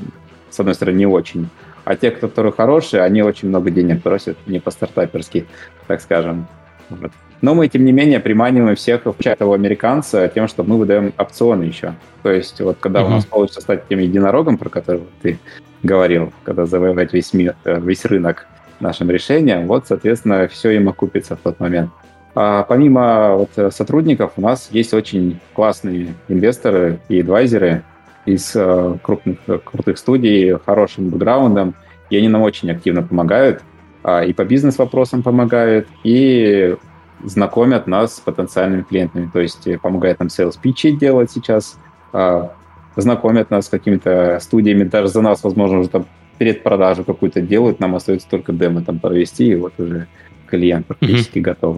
с одной стороны, не очень, а те, которые хорошие, они очень много денег просят, не по-стартаперски, так скажем. Вот. Но мы, тем не менее, приманиваем всех, включая того американца, тем, что мы выдаем опционы еще. То есть вот когда uh-huh. у нас получится стать тем единорогом, про который ты говорил, когда завоевать весь мир, э, весь рынок нашим решением, вот, соответственно, все им окупится в тот момент. А помимо вот сотрудников у нас есть очень классные инвесторы и адвайзеры, из э, крупных, э, крутых студий, хорошим бэкграундом, и они нам очень активно помогают, а, и по бизнес-вопросам помогают, и знакомят нас с потенциальными клиентами, то есть помогают нам sales питчи делать сейчас, а, знакомят нас с какими-то студиями, даже за нас, возможно, уже там предпродажу какую-то делают, нам остается только демо там провести, и вот уже клиент практически mm-hmm. готов.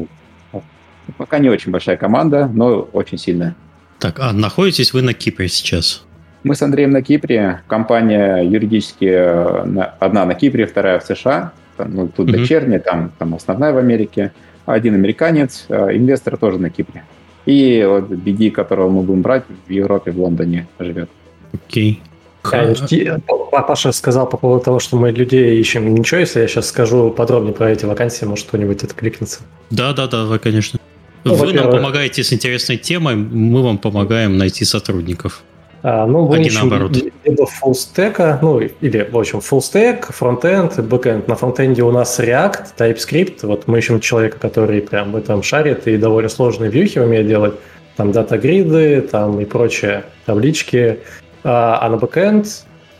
Пока не очень большая команда, но очень сильная. Так, а находитесь вы на Кипре сейчас? Мы с Андреем на Кипре. Компания юридически э, одна на Кипре, вторая в США. Ну, тут mm-hmm. дочерняя, там, там основная в Америке. Один американец, э, инвестор тоже на Кипре. И вот BD, которого мы будем брать, в Европе, в Лондоне живет. Окей. Okay. Паша сказал по поводу того, что мы людей ищем. Ничего, если я сейчас скажу подробнее про эти вакансии, может кто-нибудь откликнется. Да, да, да, вы, конечно. Ну, вы нам помогаете с интересной темой, мы вам помогаем найти сотрудников. А, ну, вы а наоборот. либо stack, ну, или, в общем, stack, фронтенд, бэкенд. На фронтенде у нас React, TypeScript. Вот мы ищем человека, который прям в этом шарит и довольно сложные вьюхи умеет делать. Там дата-гриды, там и прочие таблички. А, а на бэкенд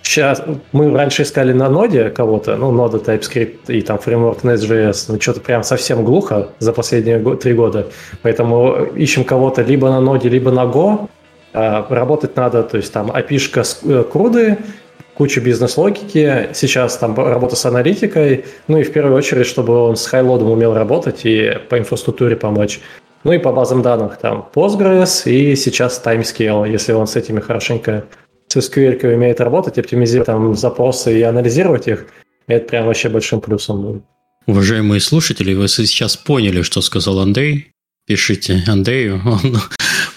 Сейчас мы раньше искали на ноде кого-то, ну, нода TypeScript и там фреймворк Nest.js, ну, что-то прям совсем глухо за последние три года. Поэтому ищем кого-то либо на ноде, либо на Go. А, работать надо, то есть там с э, круды, куча бизнес-логики, сейчас там работа с аналитикой, ну и в первую очередь, чтобы он с хайлодом умел работать и по инфраструктуре помочь. Ну и по базам данных там Postgres и сейчас TimeScale, если он с этими хорошенько с SQL умеет работать, оптимизировать там запросы и анализировать их, это прям вообще большим плюсом будет. Уважаемые слушатели, вы сейчас поняли, что сказал Андрей. Пишите Андрею, он,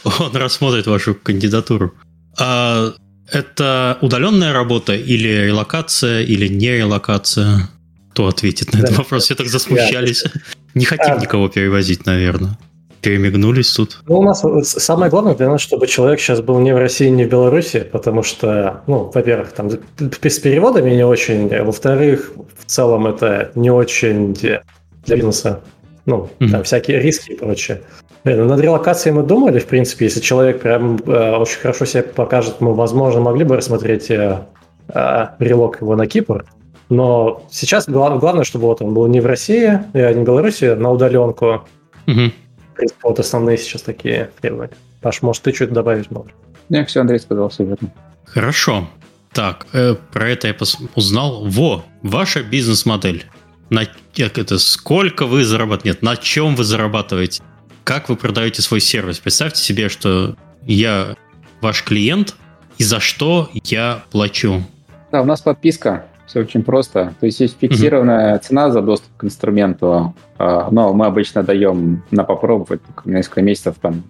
он рассмотрит вашу кандидатуру. А это удаленная работа или релокация, или не релокация? Кто ответит на да, этот вопрос? Все так засмущались. Не хотим а, никого перевозить, наверное перемигнулись тут? Ну, у нас самое главное для нас, чтобы человек сейчас был не в России, не в Беларуси, потому что, ну, во-первых, там с переводами не очень, во-вторых, в целом это не очень для бизнеса. Ну, mm-hmm. там всякие риски и прочее. Ну, над релокацией мы думали, в принципе, если человек прям э, очень хорошо себя покажет, мы, возможно, могли бы рассмотреть э, э, релок его на Кипр. Но сейчас глав, главное, чтобы вот он был не в России, э, не в Беларуси, на удаленку. Mm-hmm принципе, вот основные сейчас такие требования. Паш, может, ты что-то добавить можешь? Не, все, Андрей сказал, все верно. Хорошо. Так, э, про это я пос- узнал. Во, ваша бизнес-модель. На, как это, сколько вы зарабатываете? Нет, на чем вы зарабатываете? Как вы продаете свой сервис? Представьте себе, что я ваш клиент, и за что я плачу. Да, у нас подписка. Все очень просто. То есть есть фиксированная mm-hmm. цена за доступ к инструменту, а, но мы обычно даем на попробовать на несколько месяцев там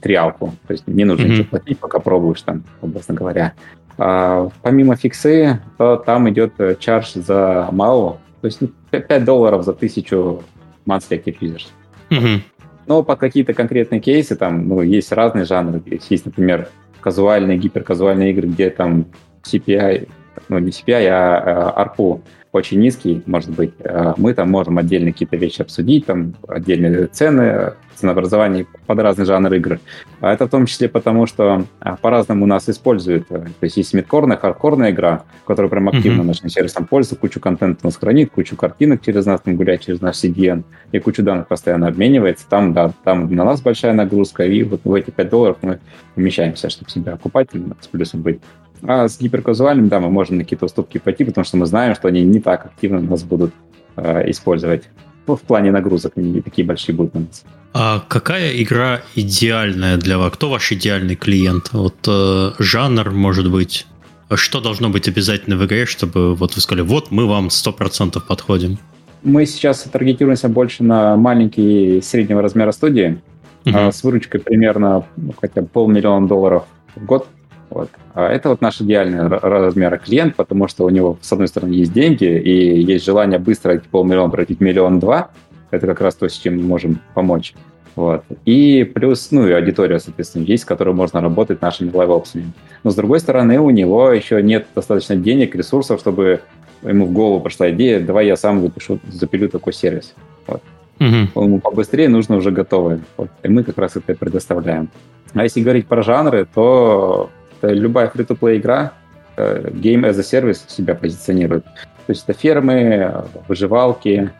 триалку. То есть не нужно mm-hmm. ничего платить, пока пробуешь там, образно говоря. А, помимо фиксы, то там идет чардж за мало, то есть 5 ну, долларов за тысячу monthly active users. Mm-hmm. Но под какие-то конкретные кейсы там ну, есть разные жанры. Есть, например, казуальные, гиперказуальные игры, где там CPI ну, не CPI, а ARPU очень низкий, может быть, а мы там можем отдельно какие-то вещи обсудить, там отдельные цены, ценообразование под разные жанры игр. А это в том числе потому, что а, по-разному нас используют. То есть есть мидкорная, хардкорная игра, которая прям активно mm-hmm. нашим сервисом пользуется, кучу контента у нас хранит, кучу картинок через нас там гуляет, через наш CDN, и кучу данных постоянно обменивается. Там, да, там на нас большая нагрузка, и вот в эти 5 долларов мы помещаемся, чтобы себя окупать, с плюсом быть. А с гиперказуальным, да, мы можем на какие-то уступки пойти, потому что мы знаем, что они не так активно нас будут э, использовать. Ну, в плане нагрузок не такие большие будут на нас. А какая игра идеальная для вас? Кто ваш идеальный клиент? Вот э, жанр, может быть, что должно быть обязательно в игре, чтобы вот вы сказали, вот мы вам 100% подходим? Мы сейчас таргетируемся больше на маленькие среднего размера студии, uh-huh. с выручкой примерно ну, хотя бы полмиллиона долларов в год. Вот. А это вот наш идеальный размер клиент, потому что у него, с одной стороны, есть деньги и есть желание быстро эти полмиллиона превратить в миллион-два. Это как раз то, с чем мы можем помочь. Вот. И плюс, ну и аудитория, соответственно, есть, с которой можно работать нашими лайвопсами. Но с другой стороны, у него еще нет достаточно денег, ресурсов, чтобы ему в голову пришла идея, давай я сам запишу, запилю такой сервис. Вот. Угу. Ему побыстрее нужно уже готовое. Вот. И мы как раз это предоставляем. А если говорить про жанры, то любая free-to-play игра э, Game as a Service себя позиционирует. То есть это фермы, выживалки,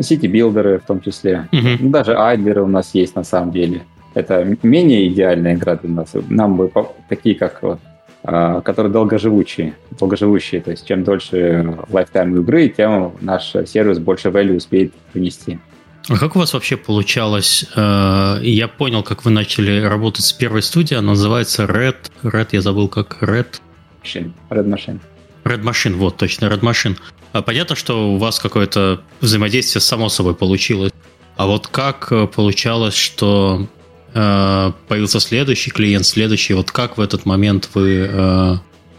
сити-билдеры в том числе. Угу. Даже айдлеры у нас есть на самом деле. Это менее идеальная игра для нас. Нам бы такие, как а, которые долгоживучие, долгоживущие. То есть чем дольше lifetime игры, тем наш сервис больше value успеет принести. А как у вас вообще получалось? Э, я понял, как вы начали работать с первой студией, она называется Red. Red, я забыл, как Red. Machine. Red Machine. Red Machine, вот, точно, Red Machine. А понятно, что у вас какое-то взаимодействие само собой получилось. А вот как э, получалось, что э, появился следующий клиент, следующий, вот как в этот момент вы э,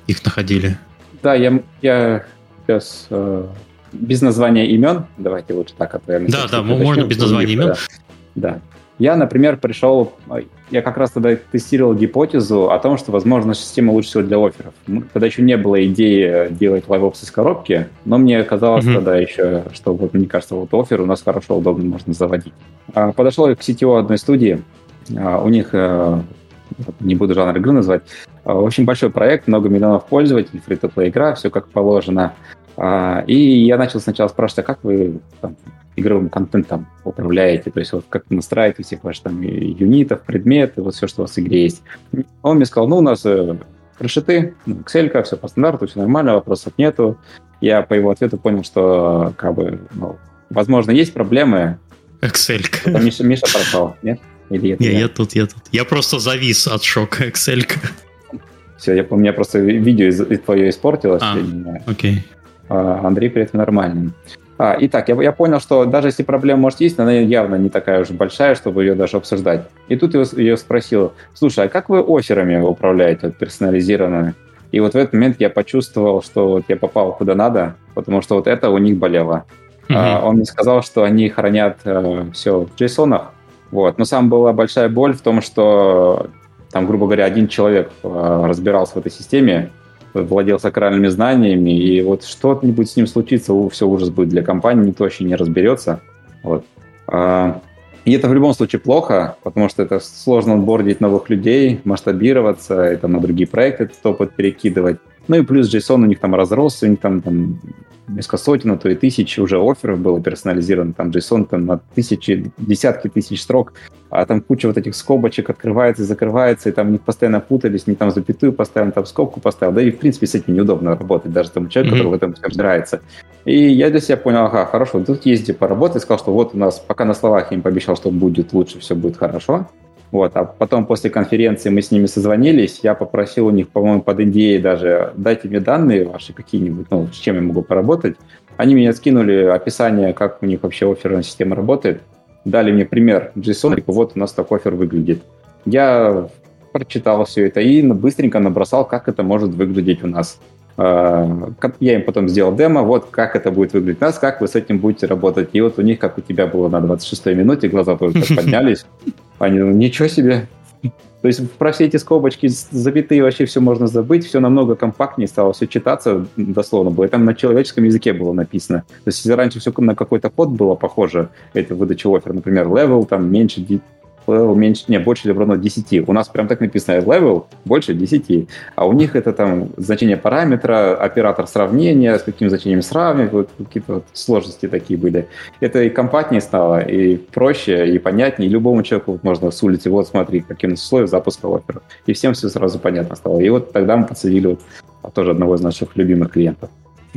их находили? Да, я, я сейчас э, без названия имен, давайте лучше так, то Да, да, можно без названия имен. Да. да. Я, например, пришел, я как раз тогда тестировал гипотезу о том, что, возможно, система лучше всего для офферов. Тогда еще не было идеи делать лайвопс из коробки, но мне казалось mm-hmm. тогда еще, что, вот, мне кажется, вот офер у нас хорошо, удобно можно заводить. А, подошел я к CTO одной студии, а, у них, э, не буду жанр игры назвать, а, очень большой проект, много миллионов пользователей, фри-то-плей игра, все как положено. А, и я начал сначала спрашивать, а как вы там, игровым контентом управляете, то есть вот как настраиваете всех ваших там юнитов, предметы, вот все, что у вас в игре есть. Он мне сказал, ну, у нас э, решеты, Excel, все по стандарту, все нормально, вопросов нету. Я по его ответу понял, что как бы, ну, возможно, есть проблемы. Excel. Миша, Миша пропал, нет? Или это Не, я? я тут, я тут. Я просто завис от шока Excel. Все, я, у меня просто видео из, твое испортилось. А, окей. А, Андрей при этом нормальный. А, итак, я, я понял, что даже если проблема может есть, она явно не такая уж большая, чтобы ее даже обсуждать. И тут я ее спросил, слушай, а как вы оферами управляете вот, персонализированно? И вот в этот момент я почувствовал, что вот я попал куда надо, потому что вот это у них болело. Mm-hmm. А, он мне сказал, что они хранят э, все в JSON, вот. Но сам была большая боль в том, что там, грубо говоря, один человек э, разбирался в этой системе, владел сакральными знаниями, и вот что-нибудь с ним случится, все ужас будет для компании, никто вообще не разберется. Вот. А, и это в любом случае плохо, потому что это сложно отбордить новых людей, масштабироваться, это на другие проекты этот опыт перекидывать. Ну и плюс JSON у них там разросся, у них там, там несколько сотен, а то и тысяч уже офферов было персонализировано. Там JSON там на тысячи, десятки тысяч строк, а там куча вот этих скобочек открывается и закрывается, и там они постоянно путались, не там запятую поставил, там скобку поставил. Да и, в принципе, с этим неудобно работать даже тому человеку, mm-hmm. который в этом все разбирается. И я для себя понял, ага, хорошо, тут езди поработать, сказал, что вот у нас, пока на словах я им пообещал, что будет лучше, все будет хорошо, вот, а потом после конференции мы с ними созвонились, я попросил у них, по-моему, под NDA даже, дайте мне данные ваши какие-нибудь, ну, с чем я могу поработать. Они мне скинули описание, как у них вообще офферная система работает, дали мне пример JSON, типа, вот у нас так офер выглядит. Я прочитал все это и быстренько набросал, как это может выглядеть у нас. А, я им потом сделал демо, вот как это будет выглядеть у нас, как вы с этим будете работать. И вот у них, как у тебя было на 26-й минуте, глаза тоже поднялись. Они, ну, ничего себе. То есть про все эти скобочки, запятые, вообще все можно забыть, все намного компактнее стало, все читаться дословно было. И там на человеческом языке было написано. То есть если раньше все на какой-то код было похоже, это выдача офер, например, level там меньше меньше, не, больше или равно 10. У нас прям так написано level больше 10. А у них это там значение параметра, оператор сравнения, с каким значением сравнивать, вот какие-то вот сложности такие были. Это и компактнее стало, и проще, и понятнее. И любому человеку вот можно с улицы, вот смотри, нас условия запуска опера. И всем все сразу понятно стало. И вот тогда мы подсадили вот тоже одного из наших любимых клиентов.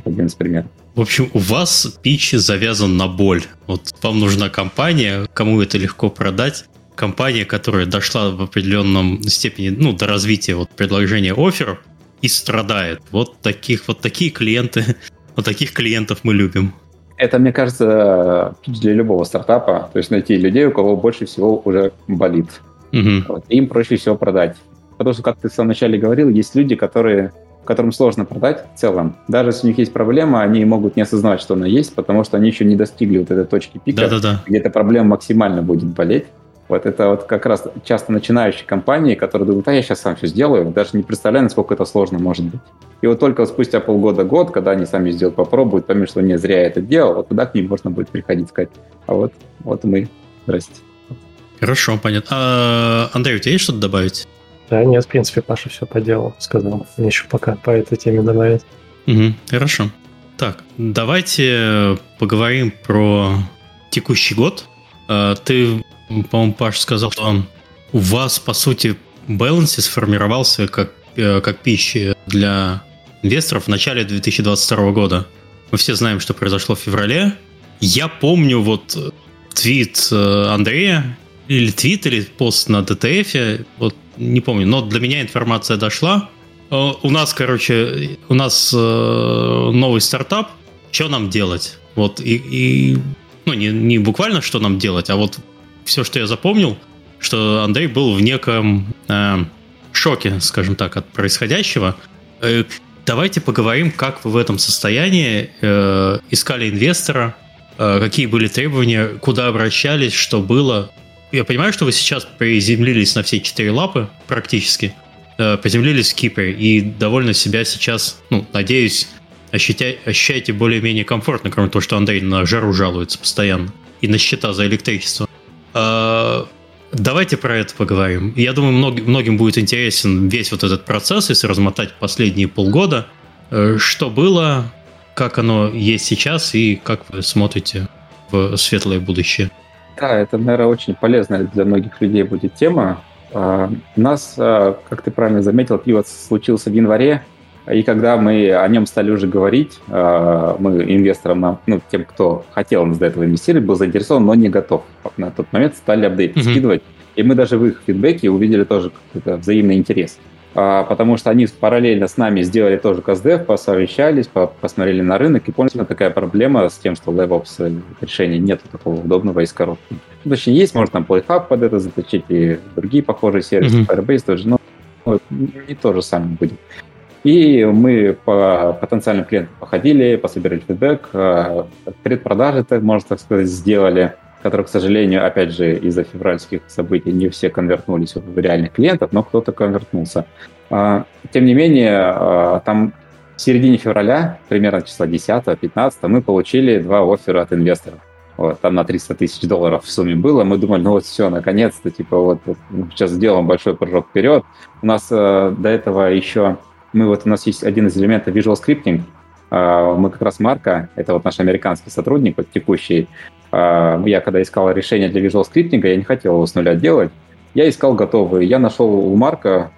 Один из примеров. В общем, у вас пич завязан на боль. Вот вам нужна компания, кому это легко продать, компания, которая дошла в определенном степени ну, до развития вот, предложения офферов и страдает. Вот таких вот такие клиенты, вот таких клиентов мы любим. Это, мне кажется, для любого стартапа. То есть найти людей, у кого больше всего уже болит. Угу. Вот, им проще всего продать. Потому что, как ты в самом начале говорил, есть люди, которые которым сложно продать в целом. Даже если у них есть проблема, они могут не осознавать, что она есть, потому что они еще не достигли вот этой точки пика, Да-да-да. где эта проблема максимально будет болеть. Вот это вот как раз часто начинающие компании, которые думают, а я сейчас сам все сделаю, даже не представляю, насколько это сложно может быть. И вот только спустя полгода-год, когда они сами сделают, попробуют, поймут, что не зря я это делал, вот тогда к ним можно будет приходить сказать, а вот, вот мы, здрасте. Хорошо, понятно. А, Андрей, у тебя есть что-то добавить? Да, нет, в принципе, Паша все по делу сказал. Мне еще пока по этой теме добавить. Угу, хорошо. Так, давайте поговорим про текущий год. Э, ты, по-моему, Паш сказал, что у вас, по сути, баланс сформировался как, э, как пища для инвесторов в начале 2022 года. Мы все знаем, что произошло в феврале. Я помню вот твит Андрея, или твит, или пост на DTF, вот не помню, но для меня информация дошла. У нас, короче, у нас новый стартап, что нам делать? Вот и, и ну, не, не буквально, что нам делать, а вот все, что я запомнил, что Андрей был в неком э, шоке, скажем так, от происходящего. Э, давайте поговорим, как вы в этом состоянии э, искали инвестора, э, какие были требования, куда обращались, что было. Я понимаю, что вы сейчас приземлились на все четыре лапы практически, э, приземлились в Кипре и довольно себя сейчас, ну, надеюсь, ощутя, ощущаете более-менее комфортно, кроме того, что Андрей на жару жалуется постоянно и на счета за электричество. А, давайте про это поговорим. Я думаю, мног, многим будет интересен весь вот этот процесс, если размотать последние полгода. Э, что было, как оно есть сейчас и как вы смотрите в светлое будущее? Да, это, наверное, очень полезная для многих людей будет тема. А, у нас, как ты правильно заметил, пивот случился в январе, и когда мы о нем стали уже говорить, э, мы инвесторам, ну, тем, кто хотел нас до этого инвестировать, был заинтересован, но не готов. На тот момент стали апдейты mm-hmm. скидывать. И мы даже в их фидбэке увидели тоже какой-то взаимный интерес. А, потому что они параллельно с нами сделали тоже CastDev, посовещались, посмотрели на рынок и поняли, что такая проблема с тем, что LevOps решения нет такого удобного из коробки. Ну, точнее, есть, можно там PlayHub под это заточить и другие похожие сервисы, mm-hmm. Firebase тоже, но не то же самое будет. И мы по потенциальным клиентам походили, пособирали фидбэк, э, предпродажи, так можно так сказать, сделали, которые, к сожалению, опять же, из-за февральских событий не все конвертнулись в реальных клиентов, но кто-то конвертнулся. А, тем не менее, а, там в середине февраля, примерно числа 10-15, мы получили два оффера от инвесторов. Вот, там на 300 тысяч долларов в сумме было. Мы думали, ну вот все, наконец-то, типа вот, вот сейчас сделаем большой прыжок вперед. У нас э, до этого еще мы вот у нас есть один из элементов Visual Scripting. А, мы как раз Марка, это вот наш американский сотрудник, вот текущий. А, я когда искал решение для Visual Scripting, я не хотел его с нуля делать. Я искал готовые. Я нашел у Марка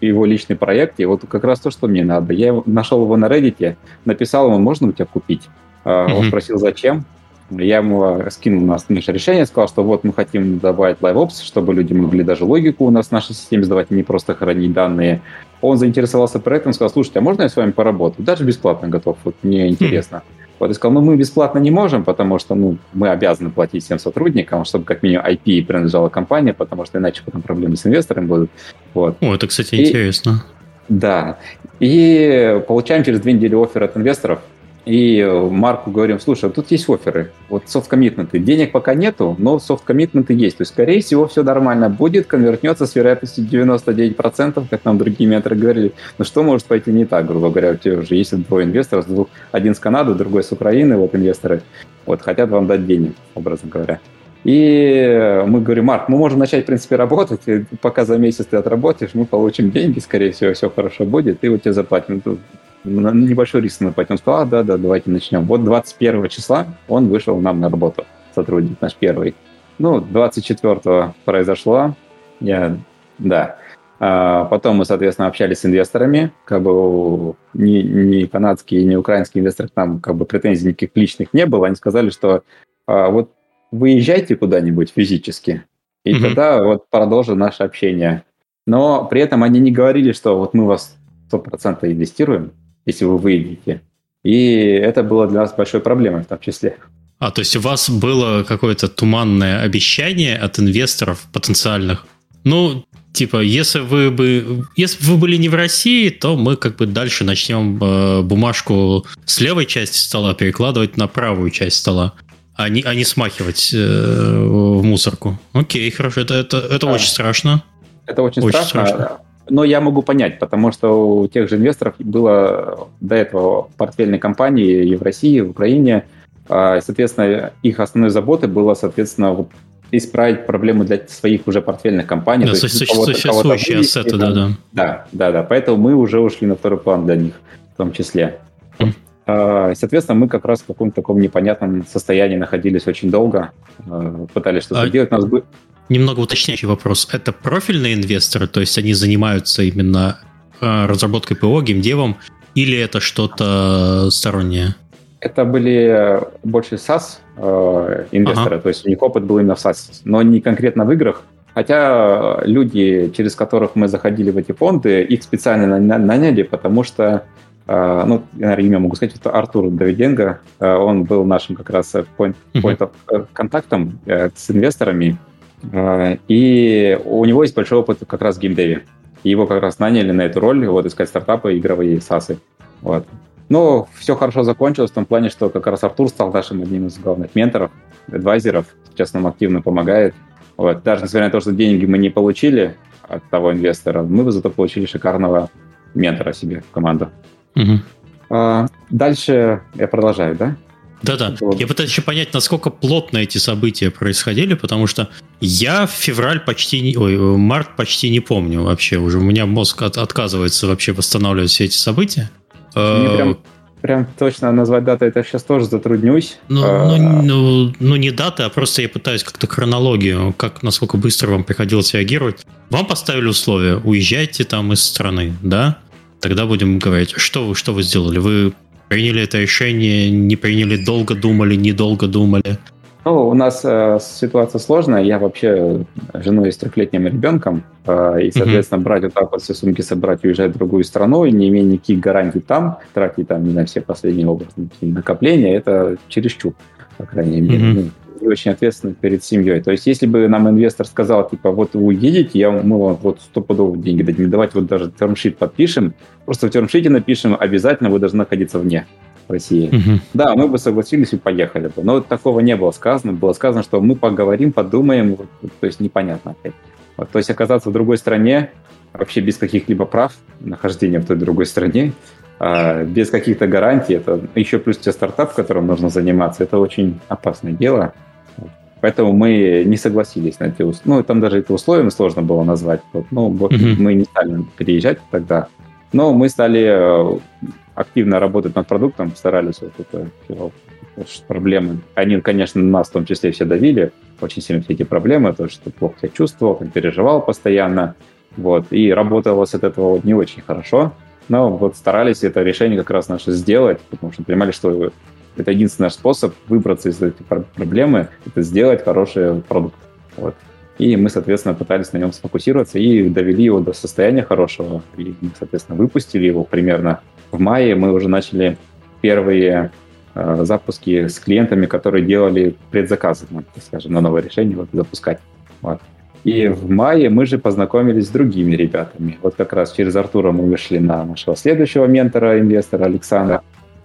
его личный проект, и вот как раз то, что мне надо. Я нашел его на Reddit, написал ему, можно у тебя купить? Mm-hmm. Он спросил, зачем? Я ему скинул нас наше решение, сказал, что вот мы хотим добавить LiveOps, чтобы люди могли даже логику у нас в нашей системе сдавать, не просто хранить данные. Он заинтересовался проектом, сказал, слушайте, а можно я с вами поработаю? Даже бесплатно готов, вот мне интересно. Mm-hmm. Вот, и сказал, ну, мы бесплатно не можем, потому что, ну, мы обязаны платить всем сотрудникам, чтобы как минимум IP принадлежала компания, потому что иначе потом проблемы с инвесторами будут. Вот. О, это, кстати, и, интересно. Да. И получаем через две недели офер от инвесторов, и Марку говорим, слушай, а тут есть оферы, вот софт-коммитменты. Денег пока нету, но софт-коммитменты есть. То есть, скорее всего, все нормально будет, конвертнется с вероятностью 99%, как нам другие менторы говорили. Но что может пойти не так, грубо говоря, у тебя уже есть двое инвесторов, один с Канады, другой с Украины, вот инвесторы, вот хотят вам дать денег, образно говоря. И мы говорим, Марк, мы можем начать, в принципе, работать, и пока за месяц ты отработаешь, мы получим деньги, скорее всего, все хорошо будет, и вот тебе заплатим небольшой риск на Он сказал, а, да, да, давайте начнем. Вот 21 числа он вышел нам на работу, сотрудник наш первый. Ну, 24 произошло, я, да. А потом мы, соответственно, общались с инвесторами, как бы ни, ни канадские, ни украинские инвесторы к нам как бы претензий никаких личных не было. Они сказали, что а, вот выезжайте куда-нибудь физически, и mm-hmm. тогда вот продолжим наше общение. Но при этом они не говорили, что вот мы вас 100% инвестируем, если вы выйдете. И это было для нас большой проблемой в том числе. А, то есть у вас было какое-то туманное обещание от инвесторов потенциальных? Ну, типа, если вы бы, если бы вы были не в России, то мы как бы дальше начнем э, бумажку с левой части стола перекладывать на правую часть стола, а не, а не смахивать э, в мусорку. Окей, хорошо, это, это, это да. очень страшно. Это очень, очень страшно. страшно. Но я могу понять, потому что у тех же инвесторов было до этого портфельной компании и в России, и в Украине. А, соответственно, их основной заботой было, соответственно, исправить проблему для своих уже портфельных компаний. Да, то существующие ассеты, да, да. Да, да, да. Поэтому мы уже ушли на второй план для них в том числе. А, соответственно, мы как раз в каком-то таком непонятном состоянии находились очень долго, а, пытались что-то а... делать. Нас бы... Немного уточняющий вопрос. Это профильные инвесторы, то есть они занимаются именно а, разработкой ПО, геймдевом, или это что-то стороннее? Это были больше SaaS э, инвесторы, ага. то есть у них опыт был именно в SaaS, но не конкретно в играх. Хотя люди, через которых мы заходили в эти фонды, их специально наняли, потому что Uh, ну, я, наверное, имя могу сказать, это Артур Давиденко. Uh, он был нашим как раз point, point of uh, контактом с инвесторами. И у него есть большой опыт как раз в геймдеве. Его как раз наняли на эту роль, вот, искать стартапы, игровые САСы. Вот. Но все хорошо закончилось в том плане, что как раз Артур стал нашим одним из главных менторов, адвайзеров. Сейчас нам активно помогает. Вот. Даже несмотря на то, что деньги мы не получили от того инвестора, мы зато получили шикарного ментора себе в команду. Угу. А, дальше я продолжаю, да? Да-да. Вот. Я пытаюсь еще понять, насколько плотно эти события происходили, потому что я в февраль почти не... Ой, март почти не помню вообще уже. У меня мозг от, отказывается вообще восстанавливать все эти события. Мне прям, э, прям точно назвать дату, это сейчас тоже затруднюсь. Ну, а... ну, ну, ну, не дата, а просто я пытаюсь как-то хронологию, как, насколько быстро вам приходилось реагировать. Вам поставили условия, уезжайте там из страны, да? Тогда будем говорить, что вы, что вы сделали? Вы приняли это решение, не приняли, долго думали, недолго думали? Ну, у нас э, ситуация сложная. Я вообще женой с трехлетним ребенком. Э, и, соответственно, mm-hmm. брать вот так вот все сумки собрать, уезжать в другую страну, и не имея никаких гарантий там, тратить там, не на все последние образы накопления, это чересчур, по крайней мере. Mm-hmm и очень ответственно перед семьей. То есть, если бы нам инвестор сказал, типа, вот вы уедете, я, мы вам вот стопудово деньги дадим, давайте вот даже термшит подпишем, просто в термшите напишем, обязательно вы должны находиться вне России. Угу. Да, мы бы согласились и поехали бы. Но такого не было сказано. Было сказано, что мы поговорим, подумаем, вот, то есть непонятно опять. Вот, то есть оказаться в другой стране, вообще без каких-либо прав нахождения в той другой стране, а, без каких-то гарантий, это еще плюс те стартап, которым нужно заниматься, это очень опасное дело. Поэтому мы не согласились на эти условия. Ну, там даже это условиями сложно было назвать. Вот, ну, вот mm-hmm. мы не стали переезжать тогда. Но мы стали э, активно работать над продуктом, старались вот это проблемы. Они, конечно, нас в том числе все давили, очень сильно все эти проблемы, то, что плохо себя чувствовал, переживал постоянно, вот, и работало с этого не очень хорошо, но вот старались это решение как раз наше сделать, потому что понимали, что это единственный наш способ выбраться из этой проблемы, это сделать хороший продукт. Вот. И мы, соответственно, пытались на нем сфокусироваться и довели его до состояния хорошего. И соответственно, выпустили его примерно в мае. Мы уже начали первые э, запуски с клиентами, которые делали предзаказы, ну, скажем, на новое решение вот, запускать. Вот. И в мае мы же познакомились с другими ребятами. Вот как раз через Артура мы вышли на нашего следующего ментора, инвестора Александра.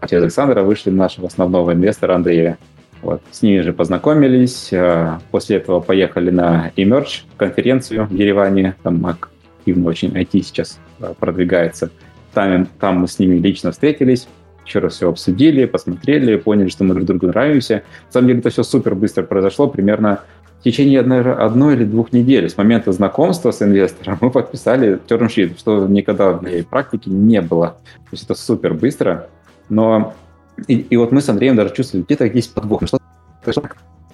Через Александра вышли на нашего основного инвестора Андрея. Вот. С ними же познакомились. Э, после этого поехали на Emerge конференцию в Ереване. Там активно очень IT сейчас э, продвигается. Там, там мы с ними лично встретились, еще раз все обсудили, посмотрели, поняли, что мы друг другу нравимся. На самом деле это все супер быстро произошло. Примерно в течение одной, одной или двух недель с момента знакомства с инвестором мы подписали термшит, что никогда в моей практике не было. То есть это супер быстро. Но и, и вот мы с Андреем даже чувствовали, где-то есть подвох. Что, что,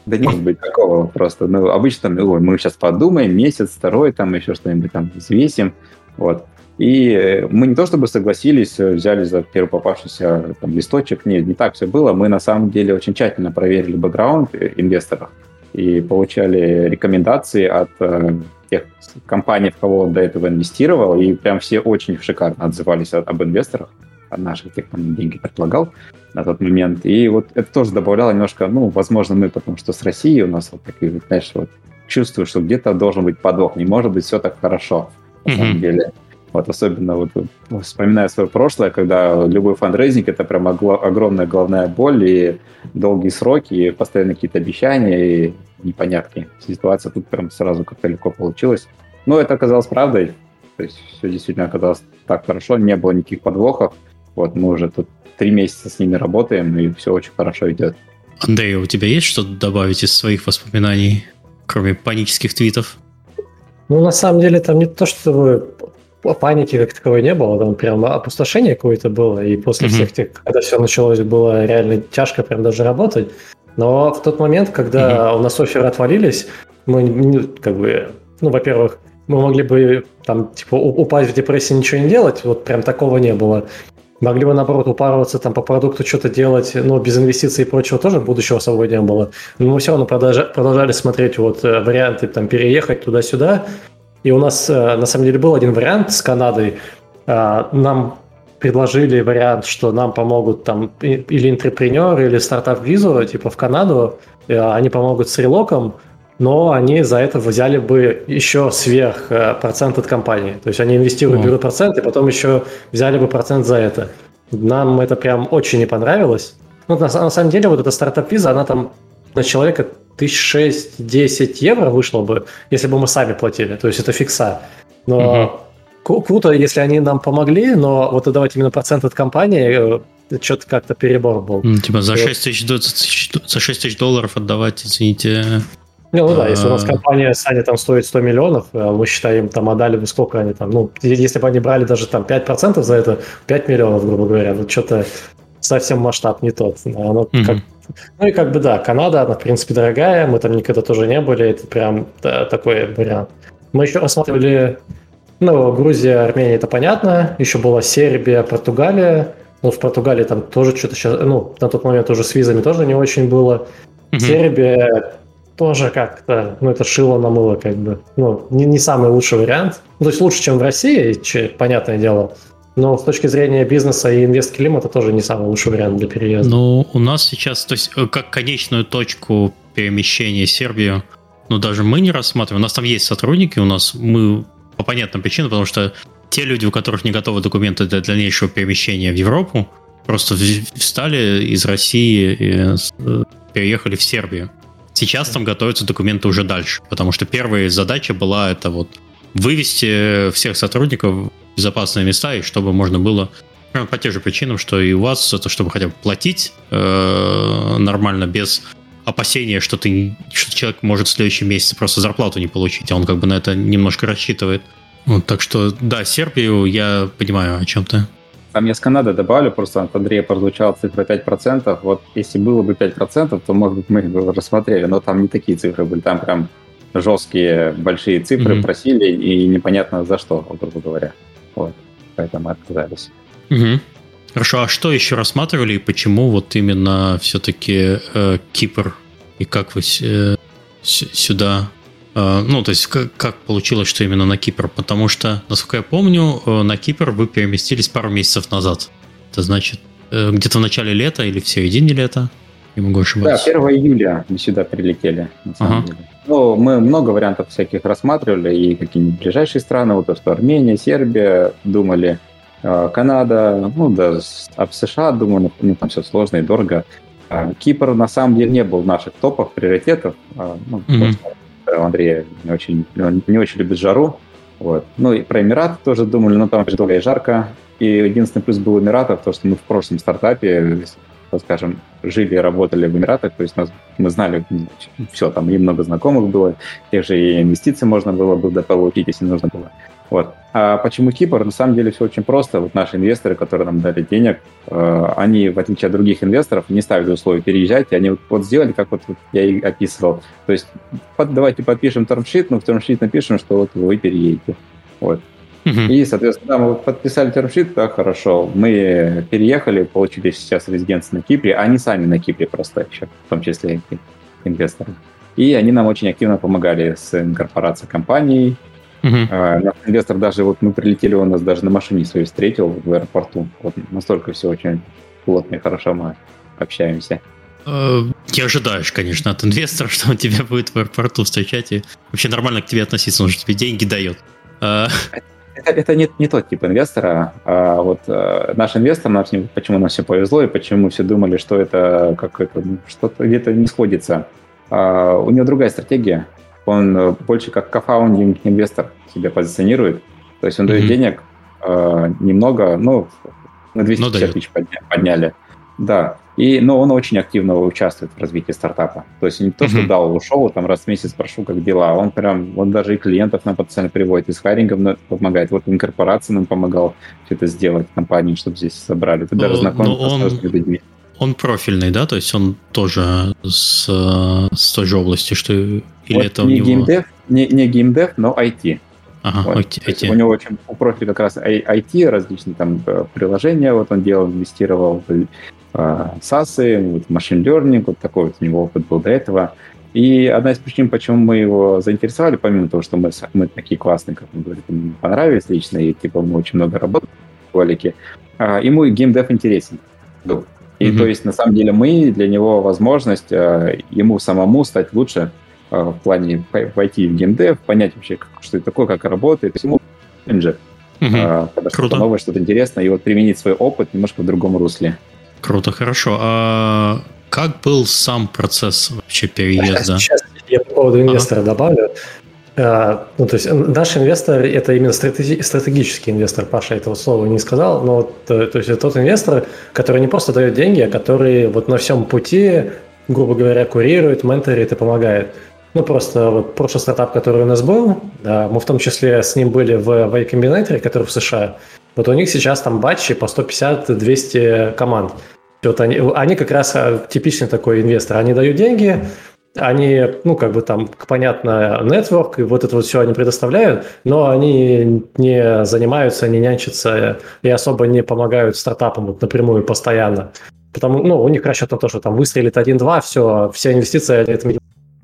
да не может быть такого просто. Ну, обычно ой, мы сейчас подумаем, месяц, второй, там еще что-нибудь там взвесим. Вот. И мы не то чтобы согласились, взяли за первый попавшийся там, листочек. Нет, не так все было. Мы на самом деле очень тщательно проверили бэкграунд инвесторов и получали рекомендации от э, тех компаний, в кого он до этого инвестировал, и прям все очень шикарно отзывались об инвесторах наших, тех, кто деньги предлагал на тот момент. И вот это тоже добавляло немножко, ну, возможно, мы потому что с Россией у нас вот такие, знаешь, вот чувствую, что где-то должен быть подвох, не может быть все так хорошо, на mm-hmm. самом деле. Вот особенно вот, вспоминая свое прошлое, когда любой фандрейзинг это прям огромная головная боль и долгие сроки, и постоянно какие-то обещания и непонятки. Ситуация тут прям сразу как-то легко получилась. Но это оказалось правдой. То есть все действительно оказалось так хорошо, не было никаких подвохов. Вот мы уже тут три месяца с ними работаем, и все очень хорошо идет. Андрей, у тебя есть что-то добавить из своих воспоминаний, кроме панических твитов? Ну, на самом деле, там не то, чтобы паники как таковой не было, там прям опустошение какое-то было, и после mm-hmm. всех тех, когда все началось, было реально тяжко прям даже работать. Но в тот момент, когда mm-hmm. у нас оферы отвалились, мы как бы, ну, во-первых, мы могли бы там, типа, упасть в депрессии, ничего не делать, вот прям такого не было. Могли бы, наоборот, упарываться там по продукту, что-то делать, но без инвестиций и прочего тоже будущего собой не было. Но мы все равно продолжали, продолжали смотреть вот э, варианты там переехать туда-сюда, и у нас, э, на самом деле, был один вариант с Канадой. Э, нам предложили вариант, что нам помогут там или интерпренер, или стартап-визу, типа в Канаду. Э, они помогут с релоком, но они за это взяли бы еще сверх процент от компании. То есть они инвестируют, берут процент, и потом еще взяли бы процент за это. Нам это прям очень не понравилось. Ну, на, на самом деле, вот эта стартап-виза, она там на человека тысяч 6-10 евро вышло бы, если бы мы сами платили. То есть это фикса. Но угу. круто, если они нам помогли, но вот давать именно процент от компании, э, что-то как-то перебор был. Ну, типа за 6 тысяч, за 6 тысяч долларов отдавать, извините, ну, ну да, если у нас а. компания Саня там стоит 100 миллионов, а мы считаем, там отдали бы сколько они там, ну, если бы они брали даже там 5% за это, 5 миллионов, грубо говоря, вот что-то совсем масштаб не тот. Оно mm-hmm. как ну и как бы да, Канада, она в принципе дорогая, мы там никогда тоже не были, это прям да, такой вариант. Мы еще рассматривали, ну, Грузия, Армения, это понятно, еще была Сербия, Португалия, ну, в Португалии там тоже что-то сейчас, ну, на тот момент уже с визами тоже не очень было. Mm-hmm. Сербия тоже как-то, ну, это шило на мыло, как бы. Ну, не, не самый лучший вариант. Ну, то есть лучше, чем в России, понятное дело. Но с точки зрения бизнеса и инвест-климата тоже не самый лучший вариант для переезда. Ну, у нас сейчас, то есть, э, как конечную точку перемещения Сербию, ну, даже мы не рассматриваем. У нас там есть сотрудники, у нас мы по понятным причинам, потому что те люди, у которых не готовы документы для дальнейшего перемещения в Европу, просто встали из России и э, переехали в Сербию. Сейчас там готовятся документы уже дальше, потому что первая задача была это вот вывести всех сотрудников в безопасные места, и чтобы можно было прямо по тем же причинам, что и у вас, это чтобы хотя бы платить э, нормально, без опасения, что, ты, что человек может в следующем месяце просто зарплату не получить, а он как бы на это немножко рассчитывает. Вот, так что, да, Сербию я понимаю, о чем ты. Там я с Канады добавлю, просто от Андрея прозвучала цифра 5%. Вот если было бы 5%, то, может быть, мы бы рассмотрели, но там не такие цифры были, там прям жесткие большие цифры mm-hmm. просили, и непонятно за что, грубо говоря. Вот, поэтому отказались. Mm-hmm. Хорошо, а что еще рассматривали и почему вот именно все-таки э, Кипр и как вы э, сюда ну, то есть как, как получилось, что именно на Кипр? Потому что, насколько я помню, э, на Кипр вы переместились пару месяцев назад. Это значит, э, где-то в начале лета или в середине лета? Не могу ошибаться. Да, 1 июля мы сюда прилетели, на самом ага. деле. Ну, мы много вариантов всяких рассматривали, и какие-нибудь ближайшие страны, вот то, что Армения, Сербия, думали, э, Канада, ну, да, об США думали, ну, там все сложно и дорого. А Кипр, на самом деле, не был в наших топах приоритетов. А, ну, mm-hmm. Андрей не очень, не очень любит жару. Вот. Ну и про Эмират тоже думали, но там долго и жарко. И единственный плюс был Эмиратов, то, что мы в прошлом стартапе скажем, жили и работали в Эмиратах, то есть нас, мы знали все, там и много знакомых было, тех же и инвестиции можно было бы дополучить, если нужно было. Вот. А почему Кипр? На самом деле все очень просто. Вот наши инвесторы, которые нам дали денег, э, они, в отличие от других инвесторов, не ставили условия переезжать, и они вот, вот сделали, как вот, я и описывал. То есть под, давайте подпишем термшит, но в термшит напишем, что вот вы переедете. Вот. И, соответственно, мы подписали термшит, да, хорошо. Мы переехали, получили сейчас резиденцию на Кипре, а они сами на Кипре просто еще, в том числе инвесторы. И они нам очень активно помогали с инкорпорацией компаний. Uh-huh. Наш инвестор даже, вот мы прилетели, он нас даже на машине своей встретил в аэропорту. Вот настолько все очень плотно и хорошо мы общаемся. Э, не ожидаешь, конечно, от инвестора, что он тебя будет в аэропорту встречать и вообще нормально к тебе относиться, он же тебе деньги дает. Э, это, это не, не тот тип инвестора. А вот а, наш инвестор, наш, почему нам все повезло и почему мы все думали, что это как это что-то где-то не сходится. А, у него другая стратегия. Он э, больше как кофаундинг инвестор себя позиционирует. То есть он mm-hmm. дает денег а, немного, ну, на 250 ну, тысяч подня, подняли. Да. И, но он очень активно участвует в развитии стартапа. То есть не то, что дал, ушел, там раз в месяц прошу, как дела. Он прям, он даже и клиентов нам потенциально приводит, и с хайрингом помогает. Вот инкорпорации нам помогал все это сделать, компании, чтобы здесь собрали. Ты даже знаком с людьми. Он профильный, да? То есть он тоже с, с той же области, что или вот это не у него... геймдев, не, не геймдев, но IT. Ага, вот. IT. У него очень у профиля как раз IT, различные там э, приложения, вот он делал, инвестировал в SaaS, вот, machine learning, вот такой вот у него опыт был до этого. И одна из причин, почему мы его заинтересовали, помимо того, что мы, мы такие классные, как он говорит, ему понравились лично, и типа мы очень много работали в ролике, а, ему геймдев интересен был. И mm-hmm. то есть, на самом деле, мы для него возможность а, ему самому стать лучше а, в плане войти в геймдев, понять вообще, что это такое, как работает. То есть ему менеджер, mm-hmm. когда что-то новое, что-то интересное, и вот применить свой опыт немножко в другом русле. Круто, хорошо. А как был сам процесс вообще переезда? Сейчас я по поводу инвестора ага. добавлю. А, ну, то есть наш инвестор – это именно стратеги- стратегический инвестор. Паша этого слова не сказал, но вот, э, то есть это тот инвестор, который не просто дает деньги, а который вот на всем пути, грубо говоря, курирует, менторит и помогает. Ну, просто вот прошлый стартап, который у нас был, да, мы в том числе с ним были в Y Combinator, который в США, вот у них сейчас там батчи по 150-200 команд. Вот они, они как раз типичный такой инвестор. Они дают деньги, они, ну, как бы там, понятно, нетворк, и вот это вот все они предоставляют, но они не занимаются, не нянчатся и особо не помогают стартапам вот напрямую постоянно. Потому, ну, у них расчет на то, что там выстрелит один-два, все, все инвестиции это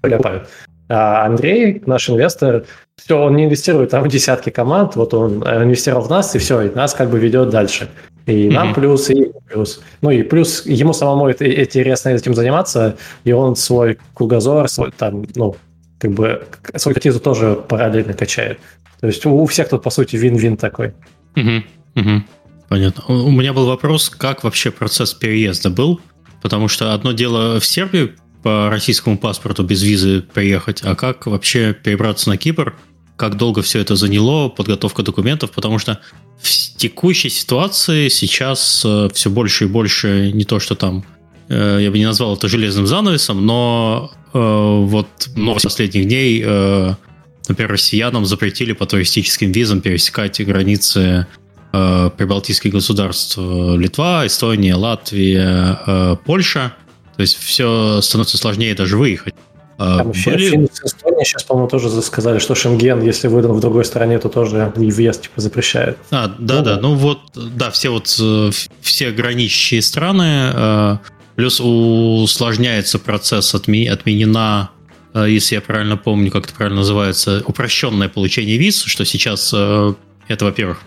ляпают. А Андрей, наш инвестор, все, он не инвестирует там в десятки команд, вот он инвестировал в нас, и все, и нас как бы ведет дальше. И нам mm-hmm. плюс, и плюс. Ну и плюс ему самому это, интересно этим заниматься, и он свой кругозор, свой там, ну, как бы свой экспертизу тоже параллельно качает. То есть у всех тут, по сути, вин-вин такой. Угу, угу. Понятно. У меня был вопрос, как вообще процесс переезда был, потому что одно дело в Сербию по российскому паспорту без визы приехать, а как вообще перебраться на Кипр, как долго все это заняло, подготовка документов, потому что в текущей ситуации сейчас э, все больше и больше не то, что там, э, я бы не назвал это железным занавесом, но э, вот новость последних дней, например, россиянам запретили по туристическим визам пересекать границы прибалтийских государств Литва, Эстония, Латвия, Польша – то есть все становится сложнее даже выехать. А Там еще были... Эстония сейчас, по-моему, тоже сказали, что Шенген, если выдан в другой стране, то тоже въезд типа запрещает. А, да, ну, да, ну вот, да, все вот э, все граничащие страны, э, плюс усложняется процесс, отменена, э, если я правильно помню, как это правильно называется, упрощенное получение виз, что сейчас это, во-первых,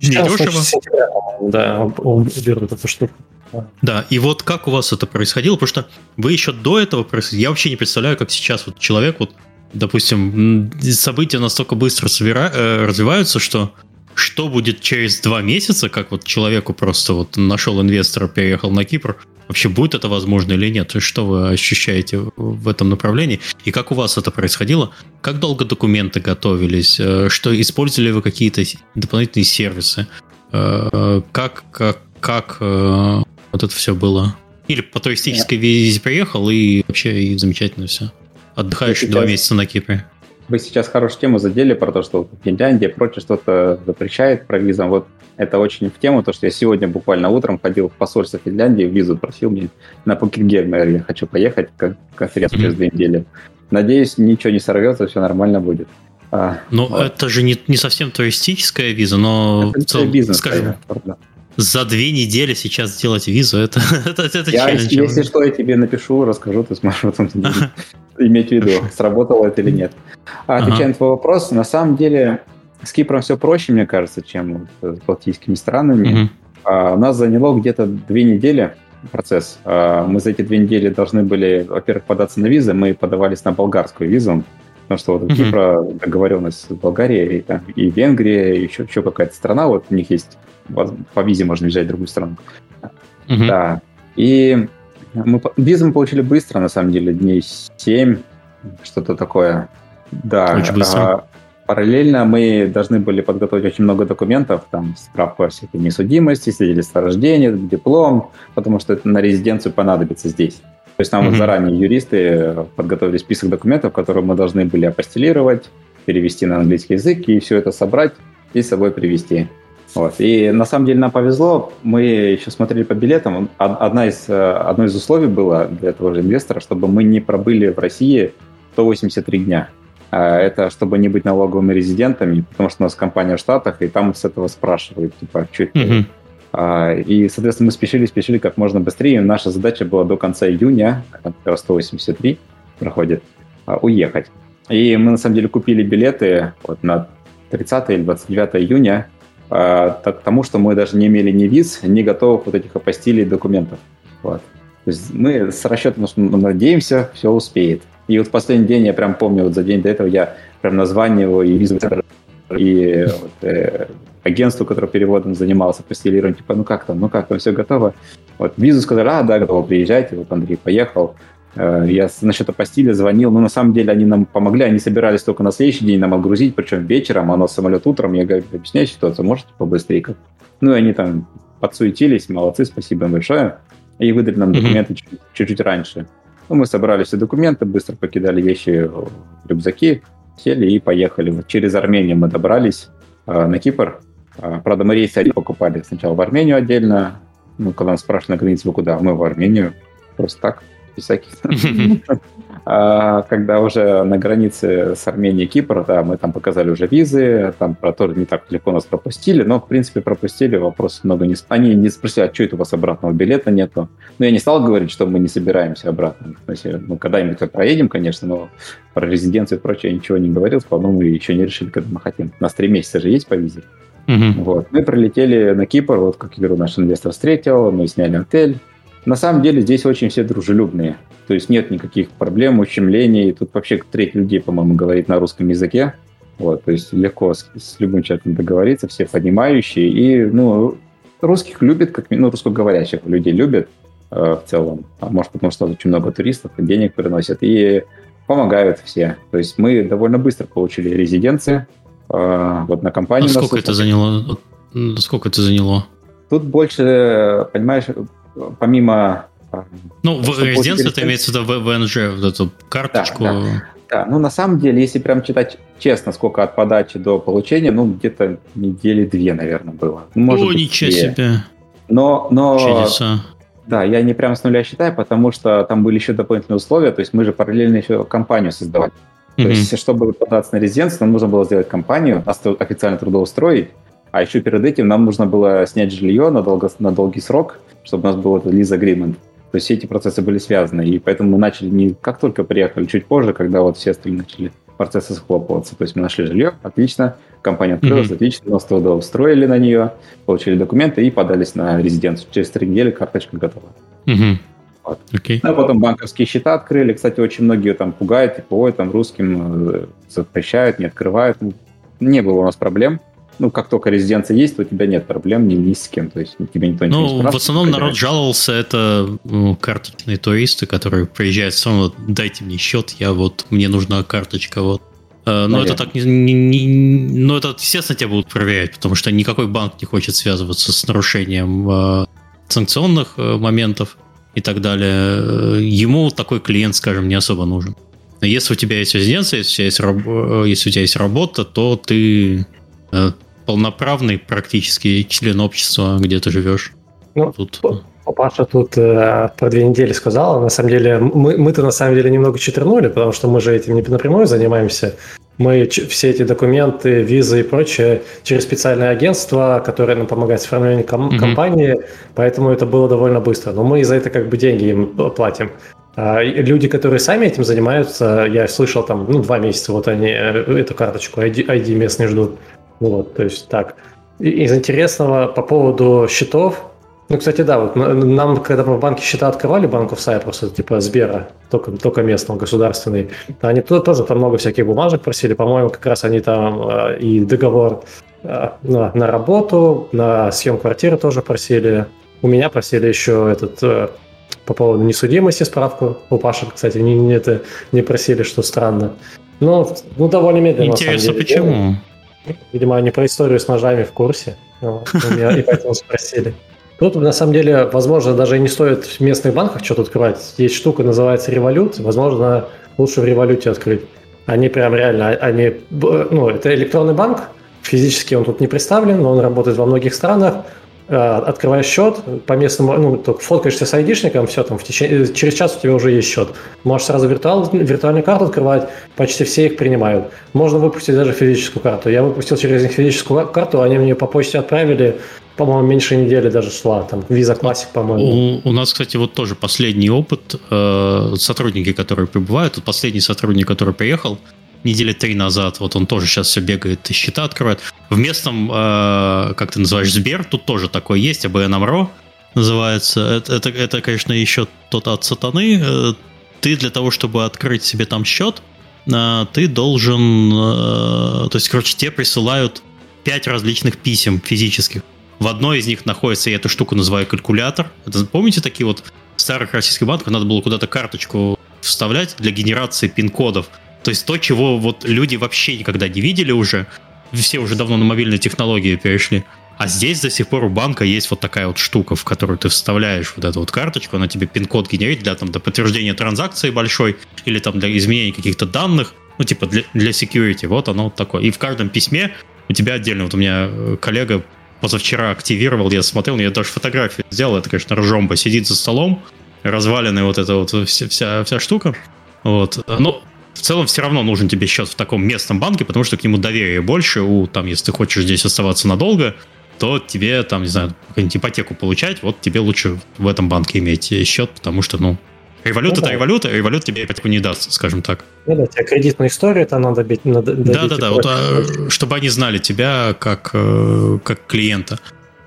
недешево. Да, уберут эту штуку. Да, и вот как у вас это происходило, потому что вы еще до этого происходили, я вообще не представляю, как сейчас вот человек, вот, допустим, события настолько быстро собира... Э, развиваются, что что будет через два месяца, как вот человеку просто вот нашел инвестора, переехал на Кипр, вообще будет это возможно или нет? Что вы ощущаете в этом направлении? И как у вас это происходило? Как долго документы готовились? Э, что использовали вы какие-то дополнительные сервисы? Э, как, как, как вот это все было. Или по туристической визе приехал, и вообще и замечательно все. Отдыхаешь сейчас, два месяца на Кипре. Вы сейчас хорошую тему задели про то, что Финляндия прочее что-то запрещает про визам. Вот это очень в тему, то, что я сегодня буквально утром ходил в посольство Финляндии, визу просил мне на Пукенгеймер, я хочу поехать, как конференцию mm-hmm. через две недели. Надеюсь, ничего не сорвется, все нормально будет. А, но вот. это же не, не совсем туристическая виза, но это в целом, бизнес, скажем, да за две недели сейчас сделать визу, это, это, это я, челлендж. Если что, я тебе напишу, расскажу, ты сможешь потом иметь в виду, сработало это или нет. А отвечая на твой вопрос, на самом деле с Кипром все проще, мне кажется, чем с балтийскими странами. А, у нас заняло где-то две недели процесс. А, мы за эти две недели должны были, во-первых, податься на визы, мы подавались на болгарскую визу, потому что вот у Кипра договоренность с Болгарией и, там, и Венгрия, и еще, еще какая-то страна, вот у них есть по визе можно взять другую страну. Угу. Да. И мы, визу мы получили быстро, на самом деле, дней 7, что-то такое. Да. Очень быстро. А, Параллельно мы должны были подготовить очень много документов, там справку о всякой несудимости, свидетельство о рождении, диплом, потому что это на резиденцию понадобится здесь. То есть нам mm-hmm. заранее юристы подготовили список документов, которые мы должны были апостелировать, перевести на английский язык и все это собрать и с собой привезти. Вот. И на самом деле нам повезло, мы еще смотрели по билетам. Одна из, одно из условий было для этого же инвестора, чтобы мы не пробыли в России 183 дня. А это чтобы не быть налоговыми резидентами, потому что у нас компания в Штатах, и там с этого спрашивают, типа, что это mm-hmm. И, соответственно, мы спешили, спешили как можно быстрее. Наша задача была до конца июня, когда 183 проходит, а, уехать. И мы, на самом деле, купили билеты вот на 30 или 29 июня, а, к тому, что мы даже не имели ни виз, ни готовых вот этих апостилей документов. Вот. То есть мы с расчетом, что мы надеемся, все успеет. И вот в последний день, я прям помню, вот за день до этого я прям названивал и визу и вот, э, агентству, которое переводом занимался, постелированием, типа, ну как там, ну как там, все готово. Вот визу сказали, а, да, готово, приезжайте. Вот Андрей поехал. Э, я насчет апостиля звонил, но на самом деле они нам помогли, они собирались только на следующий день нам отгрузить, причем вечером, а у нас самолет утром, я говорю, объясняю ситуацию, можете побыстрее как? Ну и они там подсуетились, молодцы, спасибо им большое, и выдали нам документы mm-hmm. чуть-чуть раньше. Ну, мы собрали все документы, быстро покидали вещи в рюкзаки, сели и поехали. Вот через Армению мы добрались э, на Кипр. Э, правда, мы рейсы покупали сначала в Армению отдельно. Ну, когда нас спрашивали на границе, вы куда? Мы в Армению. Просто так, без всяких. А когда уже на границе с Арменией и Кипр, да, мы там показали уже визы, там про то не так легко нас пропустили, но, в принципе, пропустили, вопросов много не... Они не спросили, а что это у вас обратного билета нету? Но я не стал говорить, что мы не собираемся обратно. То есть, ну, когда-нибудь проедем, конечно, но про резиденцию и прочее я ничего не говорил, по-моему, еще не решили, когда мы хотим. У нас три месяца же есть по визе. Угу. Вот. Мы прилетели на Кипр, вот, как говорю, наш инвестор встретил, мы сняли отель, на самом деле здесь очень все дружелюбные. То есть нет никаких проблем, ущемлений. Тут вообще треть людей, по-моему, говорит на русском языке. Вот, то есть легко с, с любым человеком договориться, все понимающие. И, ну, русских любят, как ну, русскоговорящих людей любят э, в целом. А может, потому что очень много туристов, денег приносят. И помогают все. То есть мы довольно быстро получили резиденции. Вот на компании. А сколько это заняло? Сколько это заняло? Тут больше, понимаешь, помимо... А, ну, в резиденции это имеется в виду ВНЖ, вот эту карточку. Да, да. Да, ну на самом деле, если прям читать честно, сколько от подачи до получения, ну где-то недели две, наверное, было. Ну, может О, быть, ничего две. себе. Но, но... Чудеса. Да, я не прям с нуля считаю, потому что там были еще дополнительные условия, то есть мы же параллельно еще компанию создавали. Mm-hmm. То есть, чтобы податься на резиденцию, нам нужно было сделать компанию, нас официально трудоустроить, а еще перед этим нам нужно было снять жилье на, долго, на долгий срок, чтобы у нас был этот lease agreement. То есть все эти процессы были связаны, и поэтому мы начали не как только приехали, чуть позже, когда вот все остальные начали процессы схлопываться. То есть мы нашли жилье, отлично, компания открылась, mm-hmm. отлично, нас туда устроили на нее, получили документы и подались на резиденцию. Через три недели карточка готова. Mm-hmm. Вот. Okay. А потом банковские счета открыли. Кстати, очень многие там пугают, типа, ой, там русским э, запрещают, не открывают. Не было у нас проблем ну, как только резиденция есть, то у тебя нет проблем ни, ни с кем, то есть тебе никто ну, не спрашивает. Ну, в основном народ жаловался, это ну, карточные туристы, которые приезжают, все равно дайте мне счет, я вот, мне нужна карточка, вот. Э, но это так не, не, не, но это естественно тебя будут проверять, потому что никакой банк не хочет связываться с нарушением э, санкционных э, моментов и так далее. Ему такой клиент, скажем, не особо нужен. Если у тебя есть резиденция, если у тебя есть, раб- если у тебя есть работа, то ты полноправный практически член общества, где ты живешь. Ну, тут... Паша тут э, про две недели сказал. На самом деле, мы, мы-то на самом деле немного читернули, потому что мы же этим не напрямую занимаемся. Мы все эти документы, визы и прочее через специальное агентство, которое нам помогает с оформлением ком- mm-hmm. компании, поэтому это было довольно быстро. Но мы за это как бы деньги им платим. А люди, которые сами этим занимаются, я слышал там, ну, два месяца вот они э, эту карточку ID, ID местный ждут. Вот, то есть так. Из интересного по поводу счетов, ну, кстати, да, вот нам, когда мы в банке счета открывали, банков Сайпруса, типа Сбера, только, только местного, государственный, они тут тоже там много всяких бумажек просили, по-моему, как раз они там э, и договор э, на, на работу, на съем квартиры тоже просили. У меня просили еще этот э, по поводу несудимости справку. У Паши, кстати, не, не, это, не просили, что странно. Но ну, довольно медленно. Интересно, деле, почему? Видимо, они про историю с ножами в курсе. И поэтому спросили. Тут, на самом деле, возможно, даже не стоит в местных банках что-то открывать. Есть штука, называется револют. Возможно, лучше в революте открыть. Они прям реально, они, ну, это электронный банк, физически он тут не представлен, но он работает во многих странах. Э, открываешь счет по местному, ну, только фоткаешься с айдишником, все, там, в течение, через час у тебя уже есть счет. Можешь сразу виртуал, виртуальную карту открывать, почти все их принимают. Можно выпустить даже физическую карту. Я выпустил через них физическую карту, они мне по почте отправили, по-моему, меньше недели даже шла, там, Visa Classic, по-моему. У, у нас, кстати, вот тоже последний опыт, э, сотрудники, которые прибывают, последний сотрудник, который приехал, недели три назад, вот он тоже сейчас все бегает и счета открывает. В местном, э, как ты называешь, Сбер, тут тоже такое есть, АБН АМРО называется. Это, это, это, конечно, еще тот от сатаны. Э, ты для того, чтобы открыть себе там счет, э, ты должен... Э, то есть, короче, тебе присылают пять различных писем физических. В одной из них находится, я эту штуку называю калькулятор. Это, помните такие вот старых российских банках, надо было куда-то карточку вставлять для генерации пин-кодов. То есть то, чего вот люди вообще никогда не видели уже, все уже давно на мобильные технологии перешли. А здесь до сих пор у банка есть вот такая вот штука, в которую ты вставляешь вот эту вот карточку, она тебе пин-код генерит для, там, для подтверждения транзакции большой или там для изменения каких-то данных, ну типа для, для security, вот оно вот такое. И в каждом письме у тебя отдельно, вот у меня э, коллега позавчера активировал, я смотрел, я даже фотографию сделал, это, конечно, ржомба, сидит за столом, разваленная вот эта вот вся, вся, вся штука, вот. Но в целом все равно нужен тебе счет в таком местном банке, потому что к нему доверие больше. У, там, если ты хочешь здесь оставаться надолго, то тебе, там, не знаю, какую-нибудь ипотеку получать, вот тебе лучше в этом банке иметь счет, потому что, ну, револют ну, это да. револют, а револют тебе ипотеку не даст, скажем так. Ну да, тебе кредитную историю это надо бить. Надо, да, да, да, вот, а, чтобы они знали тебя как, э, как клиента.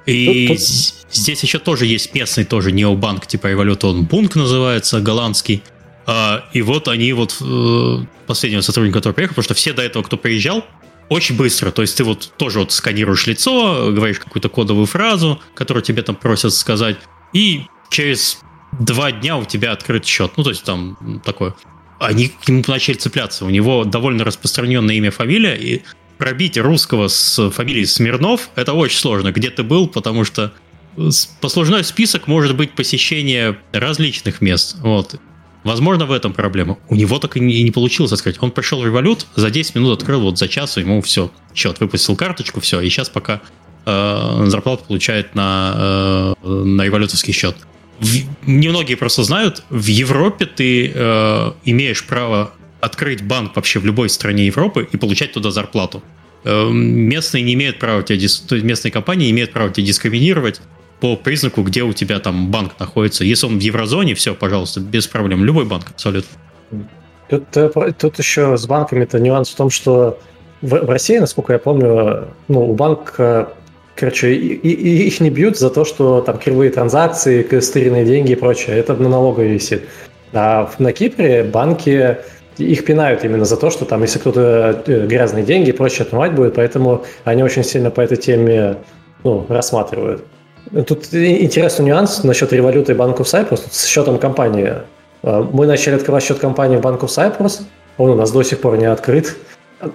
И тут, тут... здесь еще тоже есть местный тоже необанк, типа револют, он Бунк называется, голландский. А, и вот они вот э, последнего сотрудника, который приехал, потому что все до этого, кто приезжал, очень быстро. То есть ты вот тоже вот сканируешь лицо, говоришь какую-то кодовую фразу, которую тебе там просят сказать, и через два дня у тебя открыт счет. Ну, то есть там такое. Они к нему начали цепляться. У него довольно распространенное имя, фамилия, и пробить русского с фамилией Смирнов это очень сложно. Где ты был, потому что послужной список может быть посещение различных мест. Вот. Возможно, в этом проблема. У него так и не, не получилось открыть. Он пришел в револют, за 10 минут открыл, вот за час ему все, счет, выпустил карточку, все, и сейчас пока э, зарплату получает на, э, на револютовский счет. В, немногие просто знают, в Европе ты э, имеешь право открыть банк вообще в любой стране Европы и получать туда зарплату. Э, местные не имеют права тебя, местные компании имеют право тебя дискриминировать по признаку, где у тебя там банк находится. Если он в еврозоне, все, пожалуйста, без проблем. Любой банк абсолютно. Тут, э, тут еще с банками-то нюанс в том, что в, в России, насколько я помню, ну, у банка, короче, и, и, их не бьют за то, что там кривые транзакции, костерные деньги и прочее. Это на налоговой висит. А на Кипре банки их пинают именно за то, что там, если кто-то э, грязные деньги и прочее отмывать будет, поэтому они очень сильно по этой теме ну, рассматривают. Тут интересный нюанс насчет революта и Банков Cyprus с счетом компании. А, мы начали открывать счет компании в Банков Cyprus, он у нас до сих пор не открыт.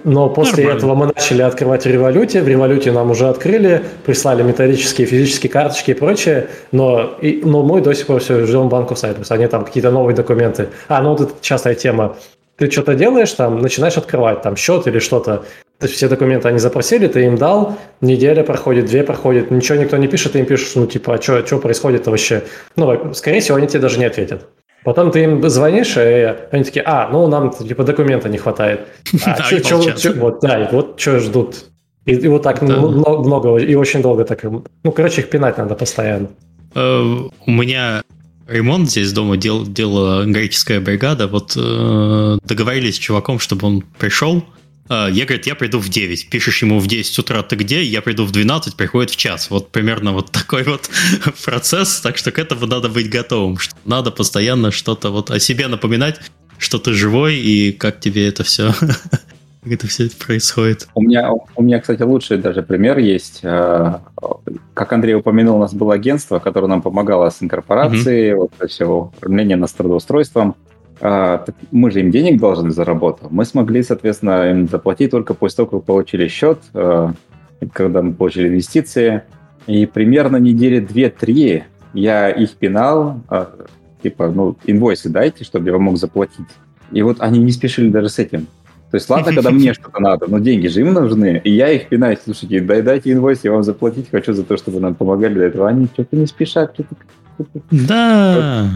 Но после Нормально. этого мы начали открывать в революте. В революте нам уже открыли, прислали металлические, физические карточки и прочее. Но, и, но мы до сих пор все ждем банков Cyprus. Они там какие-то новые документы. А, ну вот это частая тема. Ты что-то делаешь, там начинаешь открывать там счет или что-то. То есть все документы они запросили, ты им дал, неделя проходит, две проходит, ничего никто не пишет, ты им пишешь, ну, типа, а что, что происходит вообще? Ну, скорее всего, они тебе даже не ответят. Потом ты им звонишь, и они такие, а, ну, нам, типа, документа не хватает. А, да, вот, да, вот что ждут. И, и вот так да. много, и очень долго так. Ну, короче, их пинать надо постоянно. Э, у меня ремонт здесь дома дел, делала греческая бригада. Вот э, договорились с чуваком, чтобы он пришел, я, говорит, я приду в 9. Пишешь ему в 10 утра, ты где? Я приду в 12, приходит в час. Вот примерно вот такой вот процесс. Так что к этому надо быть готовым. Надо постоянно что-то вот о себе напоминать, что ты живой и как тебе это все как это все происходит. У меня, у меня, кстати, лучший даже пример есть. Э, как Андрей упомянул, у нас было агентство, которое нам помогало с инкорпорацией, mm-hmm. вот все управление нас трудоустройством. А, мы же им денег должны заработать. Мы смогли, соответственно, им заплатить только после того, как получили счет, э, когда мы получили инвестиции. И примерно недели 2-3 я их пинал, э, типа, ну, инвойсы дайте, чтобы я вам мог заплатить. И вот они не спешили даже с этим. То есть, ладно, когда мне что-то надо, но деньги же им нужны, и я их пинаю, слушайте, дай, дайте инвойс, я вам заплатить хочу за то, чтобы нам помогали для этого. Они что-то не спешат. Что-то... Да,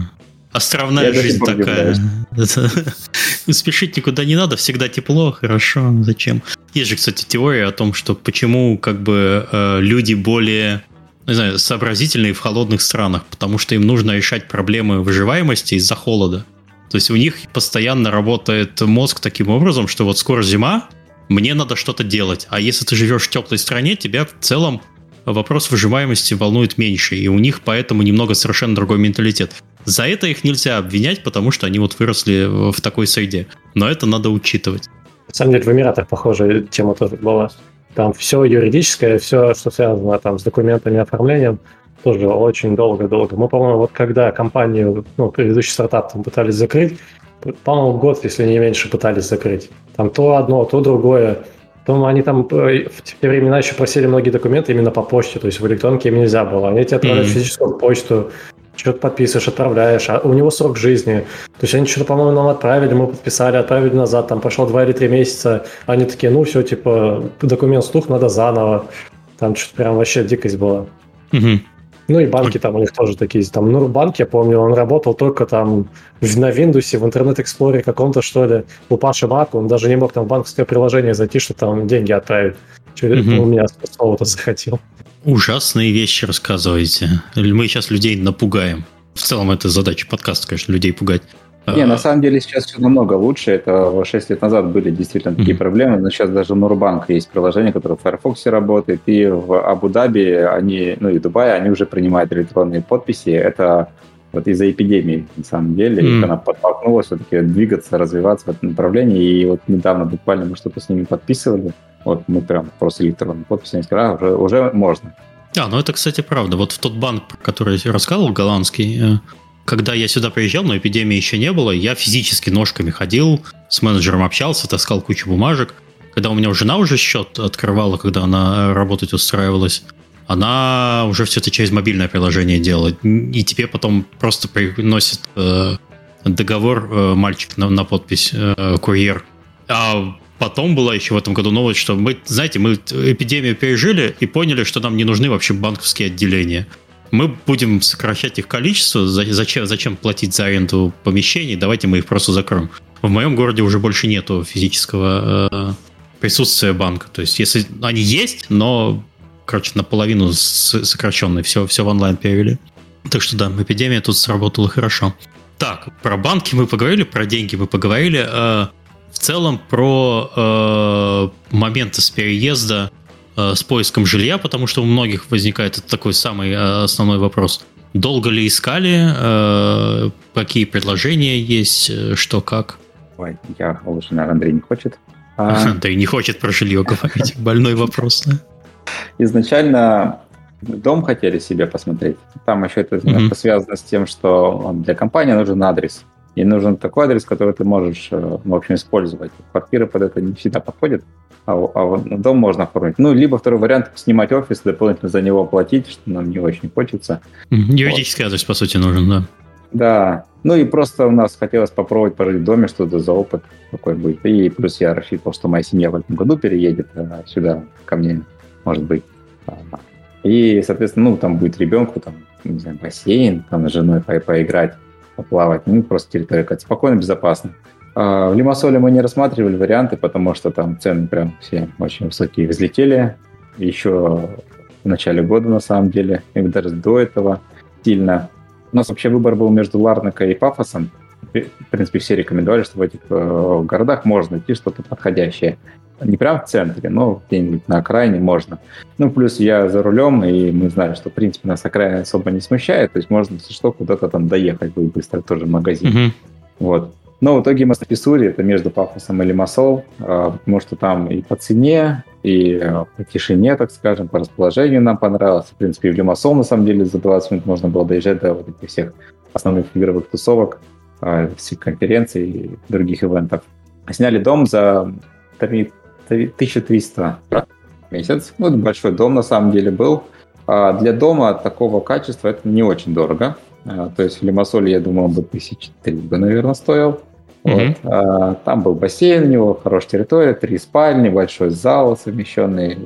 островная я жизнь такая. Спешить никуда не надо, всегда тепло, хорошо, зачем? Есть же, кстати, теория о том, что почему как бы э, люди более не знаю, сообразительные в холодных странах, потому что им нужно решать проблемы выживаемости из-за холода. То есть у них постоянно работает мозг таким образом, что вот скоро зима, мне надо что-то делать. А если ты живешь в теплой стране, тебя в целом вопрос выживаемости волнует меньше. И у них поэтому немного совершенно другой менталитет. За это их нельзя обвинять, потому что они вот выросли в такой среде. Но это надо учитывать. На самом деле в Эмиратах похожая тема тоже была. Там все юридическое, все, что связано там с документами, оформлением, тоже очень долго-долго. Мы, по-моему, вот когда компанию, ну, предыдущий стартап там пытались закрыть, по-моему, год, если не меньше, пытались закрыть. Там то одно, то другое. Потом они там э, в те времена еще просили многие документы именно по почте, то есть в электронке им нельзя было. Они тебе отправляют mm-hmm. физическую почту, что-то подписываешь, отправляешь, а у него срок жизни. То есть они что-то, по-моему, нам отправили, мы подписали, отправили назад, там прошло 2 или 3 месяца, они такие, ну все, типа, документ стух, надо заново. Там что-то прям вообще дикость была. Угу. Ну и банки там у них тоже такие. Там Нурбанк, я помню, он работал только там на Windows, в интернет Explorer каком-то, что ли. У Паши Мак, он даже не мог там в банковское приложение зайти, что там деньги отправить. Через, угу. У меня слово-то захотел. Ужасные вещи рассказываете. Мы сейчас людей напугаем. В целом это задача подкаста, конечно, людей пугать. Не, на самом деле сейчас все намного лучше. Это 6 лет назад были действительно такие mm-hmm. проблемы, но сейчас даже у Нурбанка есть приложение, которое в Firefox работает, и в Абу-Даби, они, ну и в Дубае, они уже принимают электронные подписи. Это вот из-за эпидемии, на самом деле, mm. она подтолкнула все-таки двигаться, развиваться в этом направлении, и вот недавно буквально мы что-то с ними подписывали, вот мы прям просто электронные подписи, они сказали, а, уже, уже можно. А, ну это, кстати, правда. Вот в тот банк, который я рассказывал, голландский, э, когда я сюда приезжал, но эпидемии еще не было, я физически ножками ходил, с менеджером общался, таскал кучу бумажек. Когда у меня жена уже счет открывала, когда она работать устраивалась, она уже все это через мобильное приложение делает. И тебе потом просто приносит э, договор э, мальчик на, на подпись, э, курьер. А потом была еще в этом году новость, что мы, знаете, мы эпидемию пережили и поняли, что нам не нужны вообще банковские отделения мы будем сокращать их количество, зачем, зачем платить за аренду помещений, давайте мы их просто закроем. В моем городе уже больше нету физического э, присутствия банка. То есть, если они есть, но, короче, наполовину сокращенные, все, все в онлайн перевели. Так что да, эпидемия тут сработала хорошо. Так, про банки мы поговорили, про деньги мы поговорили. Э, в целом про э, моменты с переезда Э, с поиском жилья, потому что у многих возникает такой самый э, основной вопрос. Долго ли искали, э, какие предложения есть, что как? Ой, я лучше, наверное, Андрей не хочет. А... Да и не хочет про жилье говорить. Больной вопрос. Изначально дом хотели себе посмотреть. Там еще это немножко связано с тем, что для компании нужен адрес. И нужен такой адрес, который ты можешь, в общем, использовать. Квартира под это не всегда подходит а, а дом можно оформить. Ну, либо второй вариант – снимать офис, дополнительно за него платить, что нам не очень хочется. Юридический вот. адрес, по сути, нужен, да. Да. Ну и просто у нас хотелось попробовать пожить в доме, что-то за опыт такой будет. И плюс я рассчитывал, что моя семья в этом году переедет а, сюда, ко мне, может быть. А, и, соответственно, ну, там будет ребенку, там, не знаю, бассейн, там, с женой по поиграть, поплавать. Ну, просто территория какая-то спокойно, безопасно. А, в Лимассоле мы не рассматривали варианты, потому что там цены прям все очень высокие взлетели. Еще в начале года, на самом деле, и даже до этого сильно. У нас вообще выбор был между Ларнакой и Пафосом. В принципе, все рекомендовали, что в этих э, городах можно найти что-то подходящее. Не прям в центре, но где-нибудь на окраине можно. Ну, плюс я за рулем, и мы знали, что, в принципе, нас окраина особо не смущает. То есть можно, если что, куда-то там доехать будет быстро, тоже в магазин. Mm-hmm. Вот. Но в итоге мы в Писсуре, это между Пафосом и Лимассол, а, потому что там и по цене, и э, по тишине, так скажем, по расположению нам понравилось. В принципе, в Лимассол, на самом деле, за 20 минут можно было доезжать до вот этих всех основных игровых тусовок, а, всех конференций и других ивентов. Сняли дом за 1300 в месяц. Ну, это большой дом, на самом деле, был. А для дома такого качества это не очень дорого. А, то есть в Лимассоле, я думал, бы тысячи три бы, наверное, стоил. Mm-hmm. Вот. А, там был бассейн у него, хорошая территория, три спальни, большой зал, совмещенный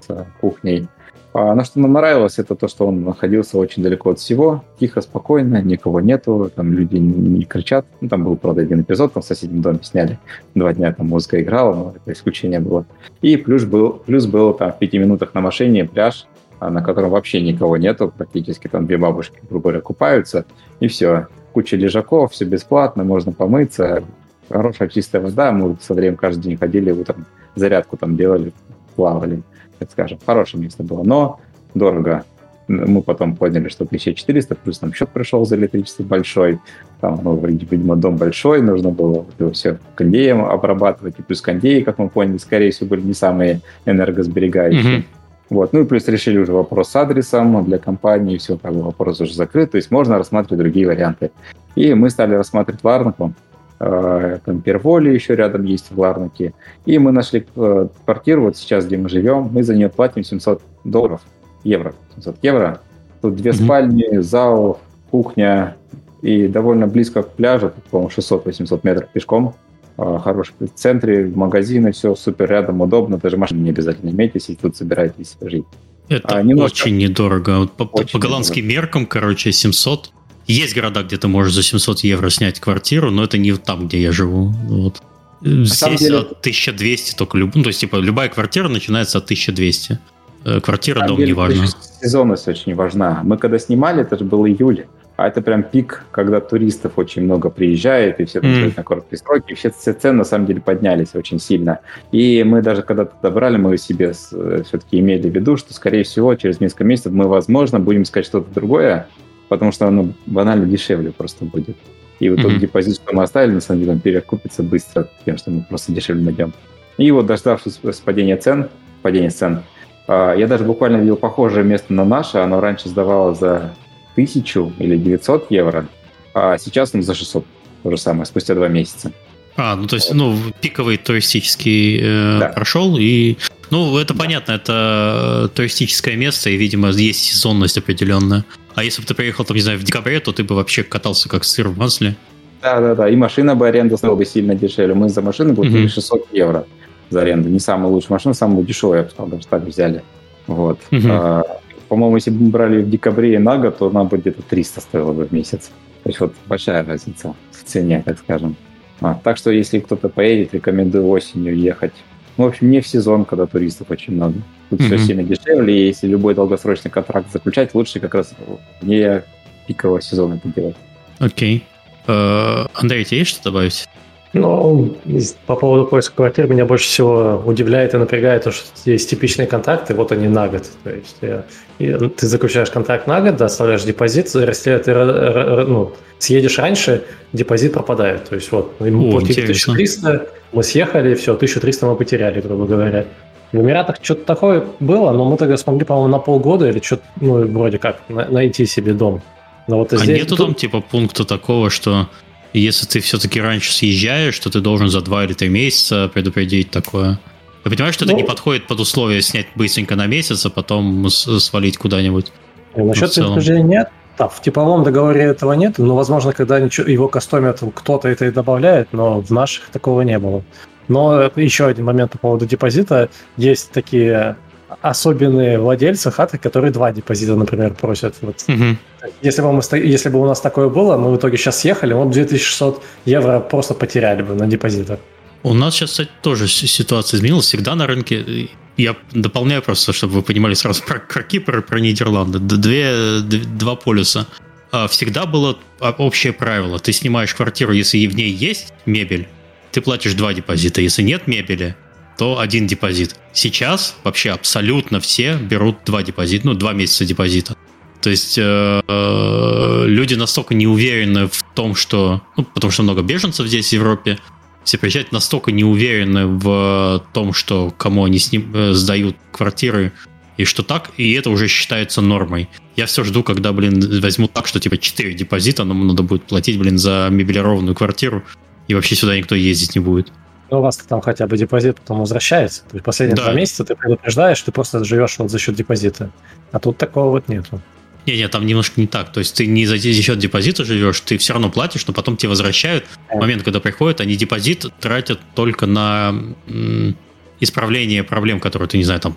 с кухней. А, но что нам нравилось, это то, что он находился очень далеко от всего, тихо, спокойно, никого нету, там люди не кричат. Ну, там был, правда, один эпизод, там в соседнем доме сняли, два дня там музыка играла, но это исключение было. И плюс был, плюс был там в пяти минутах на машине пляж, а, на котором вообще никого нету, практически там две бабушки, грубо говоря, купаются, и все куча лежаков, все бесплатно, можно помыться, хорошая чистая вода. Мы со временем каждый день ходили, утром зарядку там делали, плавали, так скажем. Хорошее место было, но дорого. Мы потом поняли, что 1400, плюс нам счет пришел за электричество большой. Там, ну, видимо, дом большой, нужно было все кондеем обрабатывать. И плюс кондеи, как мы поняли, скорее всего, были не самые энергосберегающие. Mm-hmm. Вот. Ну и плюс решили уже вопрос с адресом для компании, все, как бы вопрос уже закрыт, то есть можно рассматривать другие варианты. И мы стали рассматривать Ларнаку, там Перволи еще рядом есть в Ларнаке, и мы нашли э, квартиру, вот сейчас, где мы живем, мы за нее платим 700 долларов, евро, 700 евро. Тут две mm-hmm. спальни, зал, кухня, и довольно близко к пляжу, по-моему, 600-800 метров пешком. А, хороший в центре, магазины, все супер рядом, удобно, даже машину не обязательно иметь, если тут собираетесь жить. Это а, немножко... очень недорого. По, очень по голландским недорого. меркам, короче, 700. Есть города, где ты можешь за 700 евро снять квартиру, но это не там, где я живу. Вот. Здесь деле... 1200 только люб... ну, то есть, типа, любая квартира начинается от 1200. Э, квартира, дом, неважно. Сезонность очень важна. Мы когда снимали, это же был июль. А это прям пик, когда туристов очень много приезжает, и все там mm. на короткие сроки, и все, все цены на самом деле поднялись очень сильно. И мы даже когда то добрали, мы себе э, все-таки имели в виду, что, скорее всего, через несколько месяцев мы, возможно, будем искать что-то другое, потому что оно банально дешевле просто будет. И вот тот mm-hmm. депозит, что мы оставили, на самом деле, он перекупится быстро тем, что мы просто дешевле найдем. И вот дождавшись падения цен, падения цен, а, я даже буквально видел похожее место на наше, оно раньше сдавало за тысячу или 900 евро, а сейчас он за 600 то же самое, спустя два месяца. А, ну то есть, ну, пиковый туристический э, да. прошел, и, ну, это да. понятно, это туристическое место, и, видимо, есть сезонность определенная. А если бы ты приехал, там, не знаю, в декабре, то ты бы вообще катался как сыр в масле. Да, да, да. И машина бы аренда стала бы сильно дешевле. Мы за машину платили mm-hmm. 600 евро за аренду. Не самая лучшая машина, самую дешевую, я бы сказал, даже так взяли. Вот. Mm-hmm. А, по-моему, если бы мы брали в декабре и на год, то нам бы где-то 300 стоило бы в месяц. То есть вот большая разница в цене, так скажем. А, так что если кто-то поедет, рекомендую осенью ехать. В общем, не в сезон, когда туристов очень много. Тут mm-hmm. все сильно дешевле, и если любой долгосрочный контракт заключать, лучше как раз не пикового сезона это делать. Окей. Okay. Uh, Андрей, тебе есть что добавить? Ну, по поводу поиска квартир меня больше всего удивляет и напрягает то, что есть типичные контакты, вот они на год. То есть и ты заключаешь контракт на год, да, оставляешь депозит, если ты ну, съедешь раньше, депозит пропадает. То есть вот, мы О, платили 1300, мы съехали, все, 1300 мы потеряли, грубо говоря. В Эмиратах что-то такое было, но мы тогда смогли, по-моему, на полгода или что-то, ну, вроде как, найти себе дом. Но вот а здесь нету там типа пункта такого, что если ты все-таки раньше съезжаешь, то ты должен за два или три месяца предупредить такое. Я понимаю, что ну, это не подходит под условия снять быстренько на месяц, а потом свалить куда-нибудь. Насчет предупреждения нет. Да, в типовом договоре этого нет, но, возможно, когда его кастомят, кто-то это и добавляет, но в наших такого не было. Но еще один момент по поводу депозита. Есть такие особенные владельцы хаты, которые два депозита, например, просят. Вот. Угу. Если, бы мы, если бы у нас такое было, мы в итоге сейчас съехали, вот 2600 евро просто потеряли бы на депозитах. У нас сейчас, кстати, тоже ситуация изменилась. Всегда на рынке, я дополняю просто, чтобы вы понимали сразу про, про Кипр про Нидерланды. Две, два полюса. А, всегда было общее правило. Ты снимаешь квартиру, если в ней есть мебель, ты платишь два депозита. Если нет мебели, то один депозит. Сейчас вообще абсолютно все берут два депозита, ну, два месяца депозита. То есть э, э, люди настолько не уверены в том, что... Ну, потому что много беженцев здесь, в Европе. Все приезжают настолько не уверены в том, что кому они сним, э, сдают квартиры, и что так, и это уже считается нормой. Я все жду, когда, блин, возьмут так, что типа 4 депозита, нам надо будет платить, блин, за мебелированную квартиру, и вообще сюда никто ездить не будет. Ну, у вас там хотя бы депозит потом возвращается. То есть последние да. два месяца ты предупреждаешь, ты просто живешь вот за счет депозита. А тут такого вот нету. Не, не, там немножко не так. То есть ты не за счет депозита живешь, ты все равно платишь, но потом тебе возвращают. В момент, когда приходят, они депозит тратят только на исправление проблем, которые ты, не знаю, там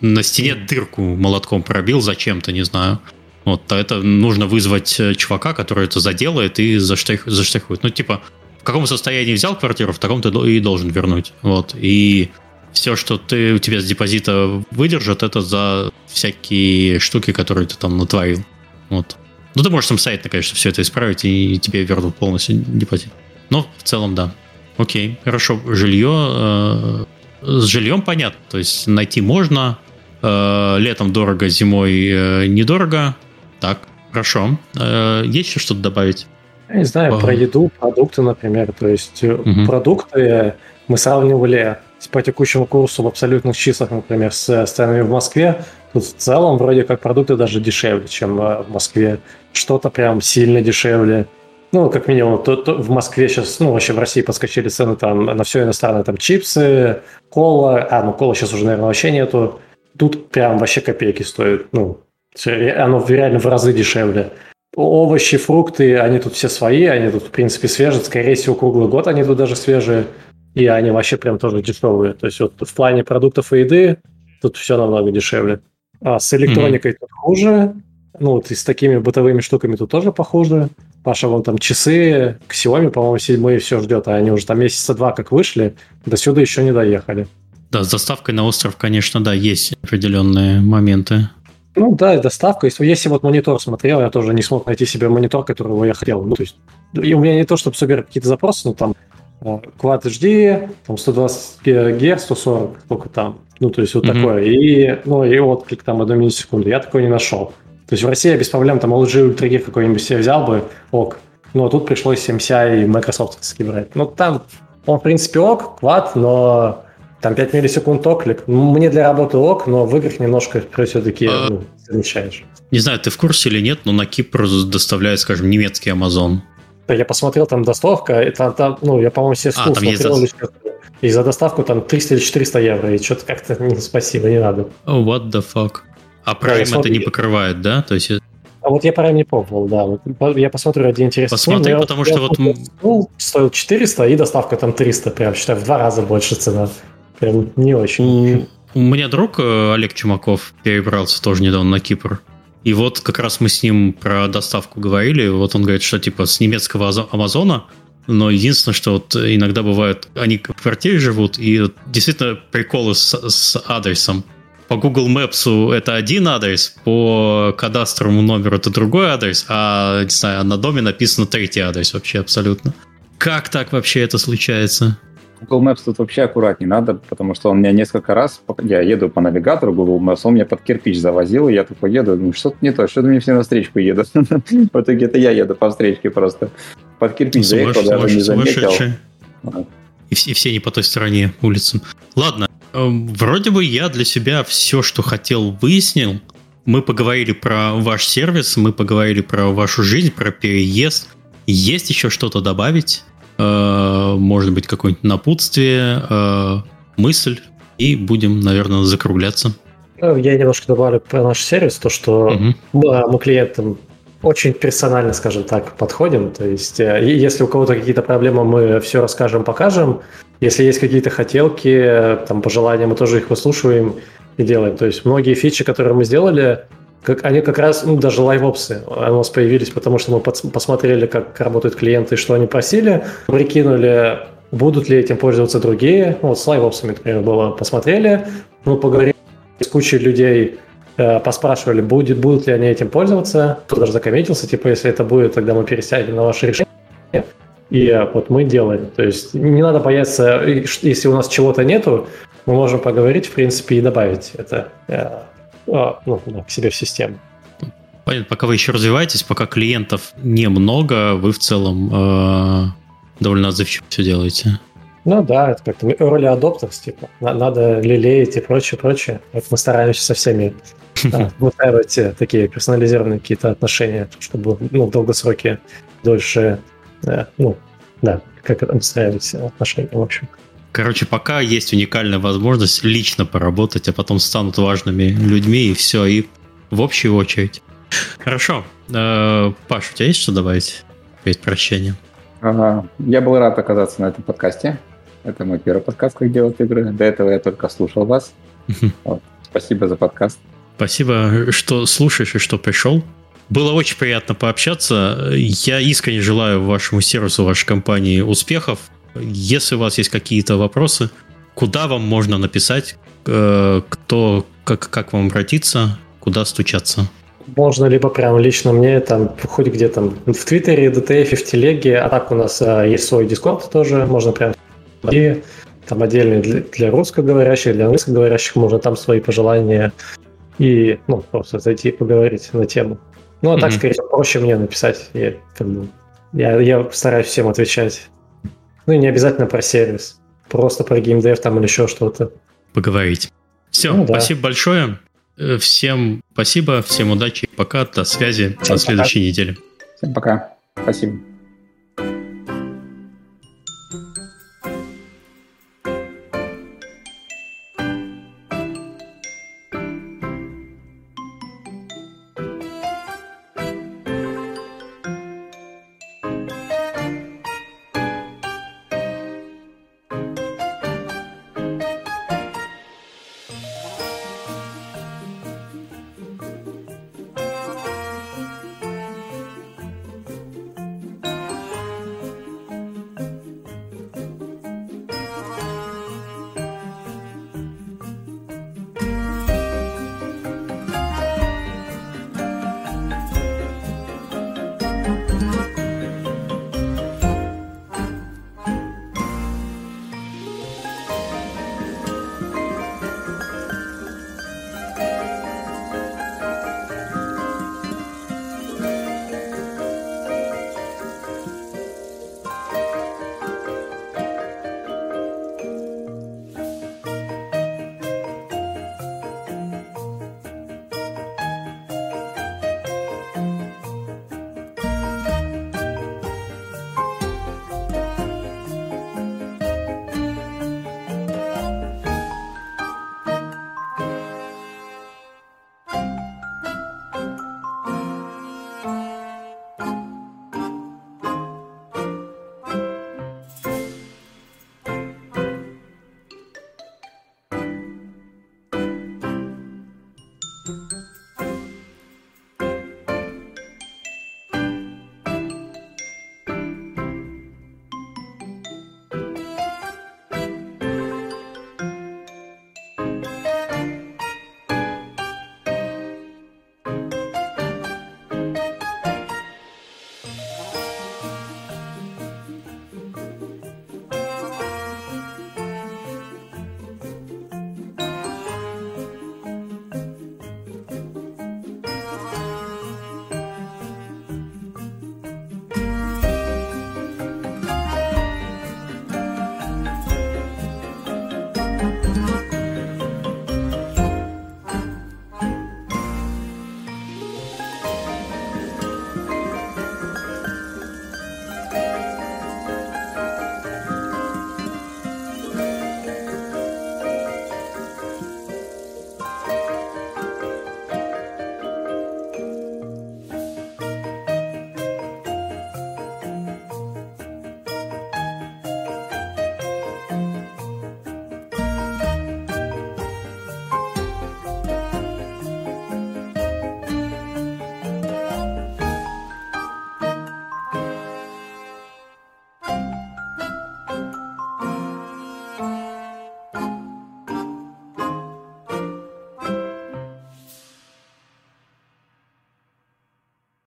на стене дырку молотком пробил зачем-то, не знаю. Вот, а это нужно вызвать э, чувака, который это заделает и заштрех, заштрихует. Ну, типа, каком состоянии взял квартиру, в таком ты и должен вернуть. Вот. И все, что ты, у тебя с депозита выдержат, это за всякие штуки, которые ты там натворил. Вот. Ну, ты можешь самостоятельно, конечно, все это исправить, и тебе вернут полностью депозит. Но в целом, да. Окей, хорошо. Жилье. Э, с жильем понятно. То есть найти можно. Э, летом дорого, зимой э, недорого. Так, хорошо. Э, есть еще что-то добавить? Я не знаю, uh про еду, продукты, например. То есть uh продукты мы сравнивали по текущему курсу в абсолютных числах, например, с странами в Москве. Тут в целом вроде как продукты даже дешевле, чем в Москве. Что-то прям сильно дешевле. Ну, как минимум, то, то в Москве сейчас, ну, вообще в России подскочили цены там на все иностранное, там чипсы, кола, а, ну, кола сейчас уже, наверное, вообще нету. Тут прям вообще копейки стоит, ну, оно реально в разы дешевле. Овощи, фрукты, они тут все свои, они тут, в принципе, свежие. Скорее всего, круглый год они тут даже свежие. И они вообще прям тоже дешевые. То есть вот в плане продуктов и еды тут все намного дешевле. А с электроникой mm-hmm. тут хуже. Ну, вот и с такими бытовыми штуками тут тоже похуже. Паша, вон там часы, к Xiaomi, по-моему, седьмые все ждет, а они уже там месяца два как вышли, до сюда еще не доехали. Да, с доставкой на остров, конечно, да, есть определенные моменты. Ну да, доставка. Если, если вот монитор смотрел, я тоже не смог найти себе монитор, которого я хотел. Ну, то есть, и у меня не то, чтобы супер какие-то запросы, но там э, Quad HD, там 120 Гц, 140, сколько там. Ну, то есть вот mm-hmm. такое. И, ну, и отклик там одну миллисекунду. Я такой не нашел. То есть в России я без проблем там LG Ultra Gear какой-нибудь себе взял бы, ок. Но тут пришлось MCI и Microsoft брать. Ну, там он, в принципе, ок, Quad, но там 5 миллисекунд оклик. Мне для работы ок, но в играх немножко все-таки а... ну, замечаешь. Не знаю, ты в курсе или нет, но на Кипр доставляет, скажем, немецкий Amazon. Да, я посмотрел, там доставка, это там, ну, я, по-моему, все а, смотрел, есть... и за доставку там 300 или 400 евро, и что-то как-то, не, спасибо, не надо. Oh, what the fuck? А Prime да, это не покрывает, да? То есть... А вот я Prime не пробовал, да. Вот я посмотрю ради интереса. Посмотри, ну, потому я, что вот... Ну, стоил 400, и доставка там 300, прям, считай, в два раза больше цена. Прям не очень. У, у меня друг э, Олег Чумаков перебрался тоже недавно на Кипр. И вот как раз мы с ним про доставку говорили. Вот он говорит, что типа с немецкого Амазона но единственное, что вот иногда бывает, они в квартире живут, и действительно приколы с, с адресом. По Google Maps это один адрес, по кадастровому номеру это другой адрес, а не знаю, на доме написано третий адрес вообще абсолютно. Как так вообще это случается? Google Maps тут вообще аккуратнее надо, потому что он меня несколько раз, я еду по навигатору Google Maps, он меня под кирпич завозил, и я такой еду, ну что-то не то, что-то мне все на встречку едут. В итоге это я еду по встречке просто. Под кирпич заехал, даже не заметил. И все, и все не по той стороне улицы. Ладно, э, вроде бы я для себя все, что хотел, выяснил. Мы поговорили про ваш сервис, мы поговорили про вашу жизнь, про переезд. Есть еще что-то добавить? Э, может быть, какое-нибудь напутствие, э, мысль, и будем, наверное, закругляться. Ну, я немножко добавлю про наш сервис, то, что угу. мы клиентам очень персонально, скажем так, подходим. То есть, если у кого-то какие-то проблемы, мы все расскажем, покажем. Если есть какие-то хотелки, там, пожелания, мы тоже их выслушиваем и делаем. То есть, многие фичи, которые мы сделали, как, они как раз, ну, даже лайвопсы у нас появились, потому что мы посмотрели, как работают клиенты что они просили, прикинули, будут ли этим пользоваться другие. Ну, вот с лайвопсами, например, было, посмотрели, мы поговорили с кучей людей, э, поспрашивали, будет, будут ли они этим пользоваться. Кто даже закомментился, типа, если это будет, тогда мы пересядем на ваше решение. И вот мы делаем. То есть не надо бояться, если у нас чего-то нету, мы можем поговорить, в принципе, и добавить это э, ну, к себе в систему. Понятно, пока вы еще развиваетесь, пока клиентов немного, вы в целом э, довольно отзывчиво все делаете. Ну да, это как-то early adopters, типа, надо лелеять и прочее, прочее. Вот мы стараемся со всеми выстраивать э, такие персонализированные какие-то отношения, чтобы ну, в долгосроке дольше, э, ну, да, как выстраивать отношения, в общем. Короче, пока есть уникальная возможность лично поработать, а потом станут важными людьми, и все, и в общую очередь. Хорошо. Э, Паш, у тебя есть что добавить перед прощением? Я был рад оказаться на этом подкасте. Это мой первый подкаст, как делать игры. До этого я только слушал вас. Вот. Спасибо за подкаст. Спасибо, что слушаешь и что пришел. Было очень приятно пообщаться. Я искренне желаю вашему сервису, вашей компании успехов. Если у вас есть какие-то вопросы, куда вам можно написать, э, кто, как, как вам обратиться, куда стучаться? Можно либо прям лично мне, там, хоть где там, в Твиттере, DTF, в Телеге, а так у нас а, есть свой Дискорд тоже, можно прям и там отдельный для, для русскоговорящих, для английскоговорящих, можно там свои пожелания и, ну, просто зайти и поговорить на тему. Ну, а так, mm-hmm. скорее всего, проще мне написать. Я, как бы, я, я стараюсь всем отвечать. Ну, и не обязательно про сервис. Просто про геймдев там или еще что-то. Поговорить. Все, ну, да. спасибо большое. Э, всем спасибо, всем удачи, пока, до связи всем на следующей пока. неделе. Всем пока. Спасибо.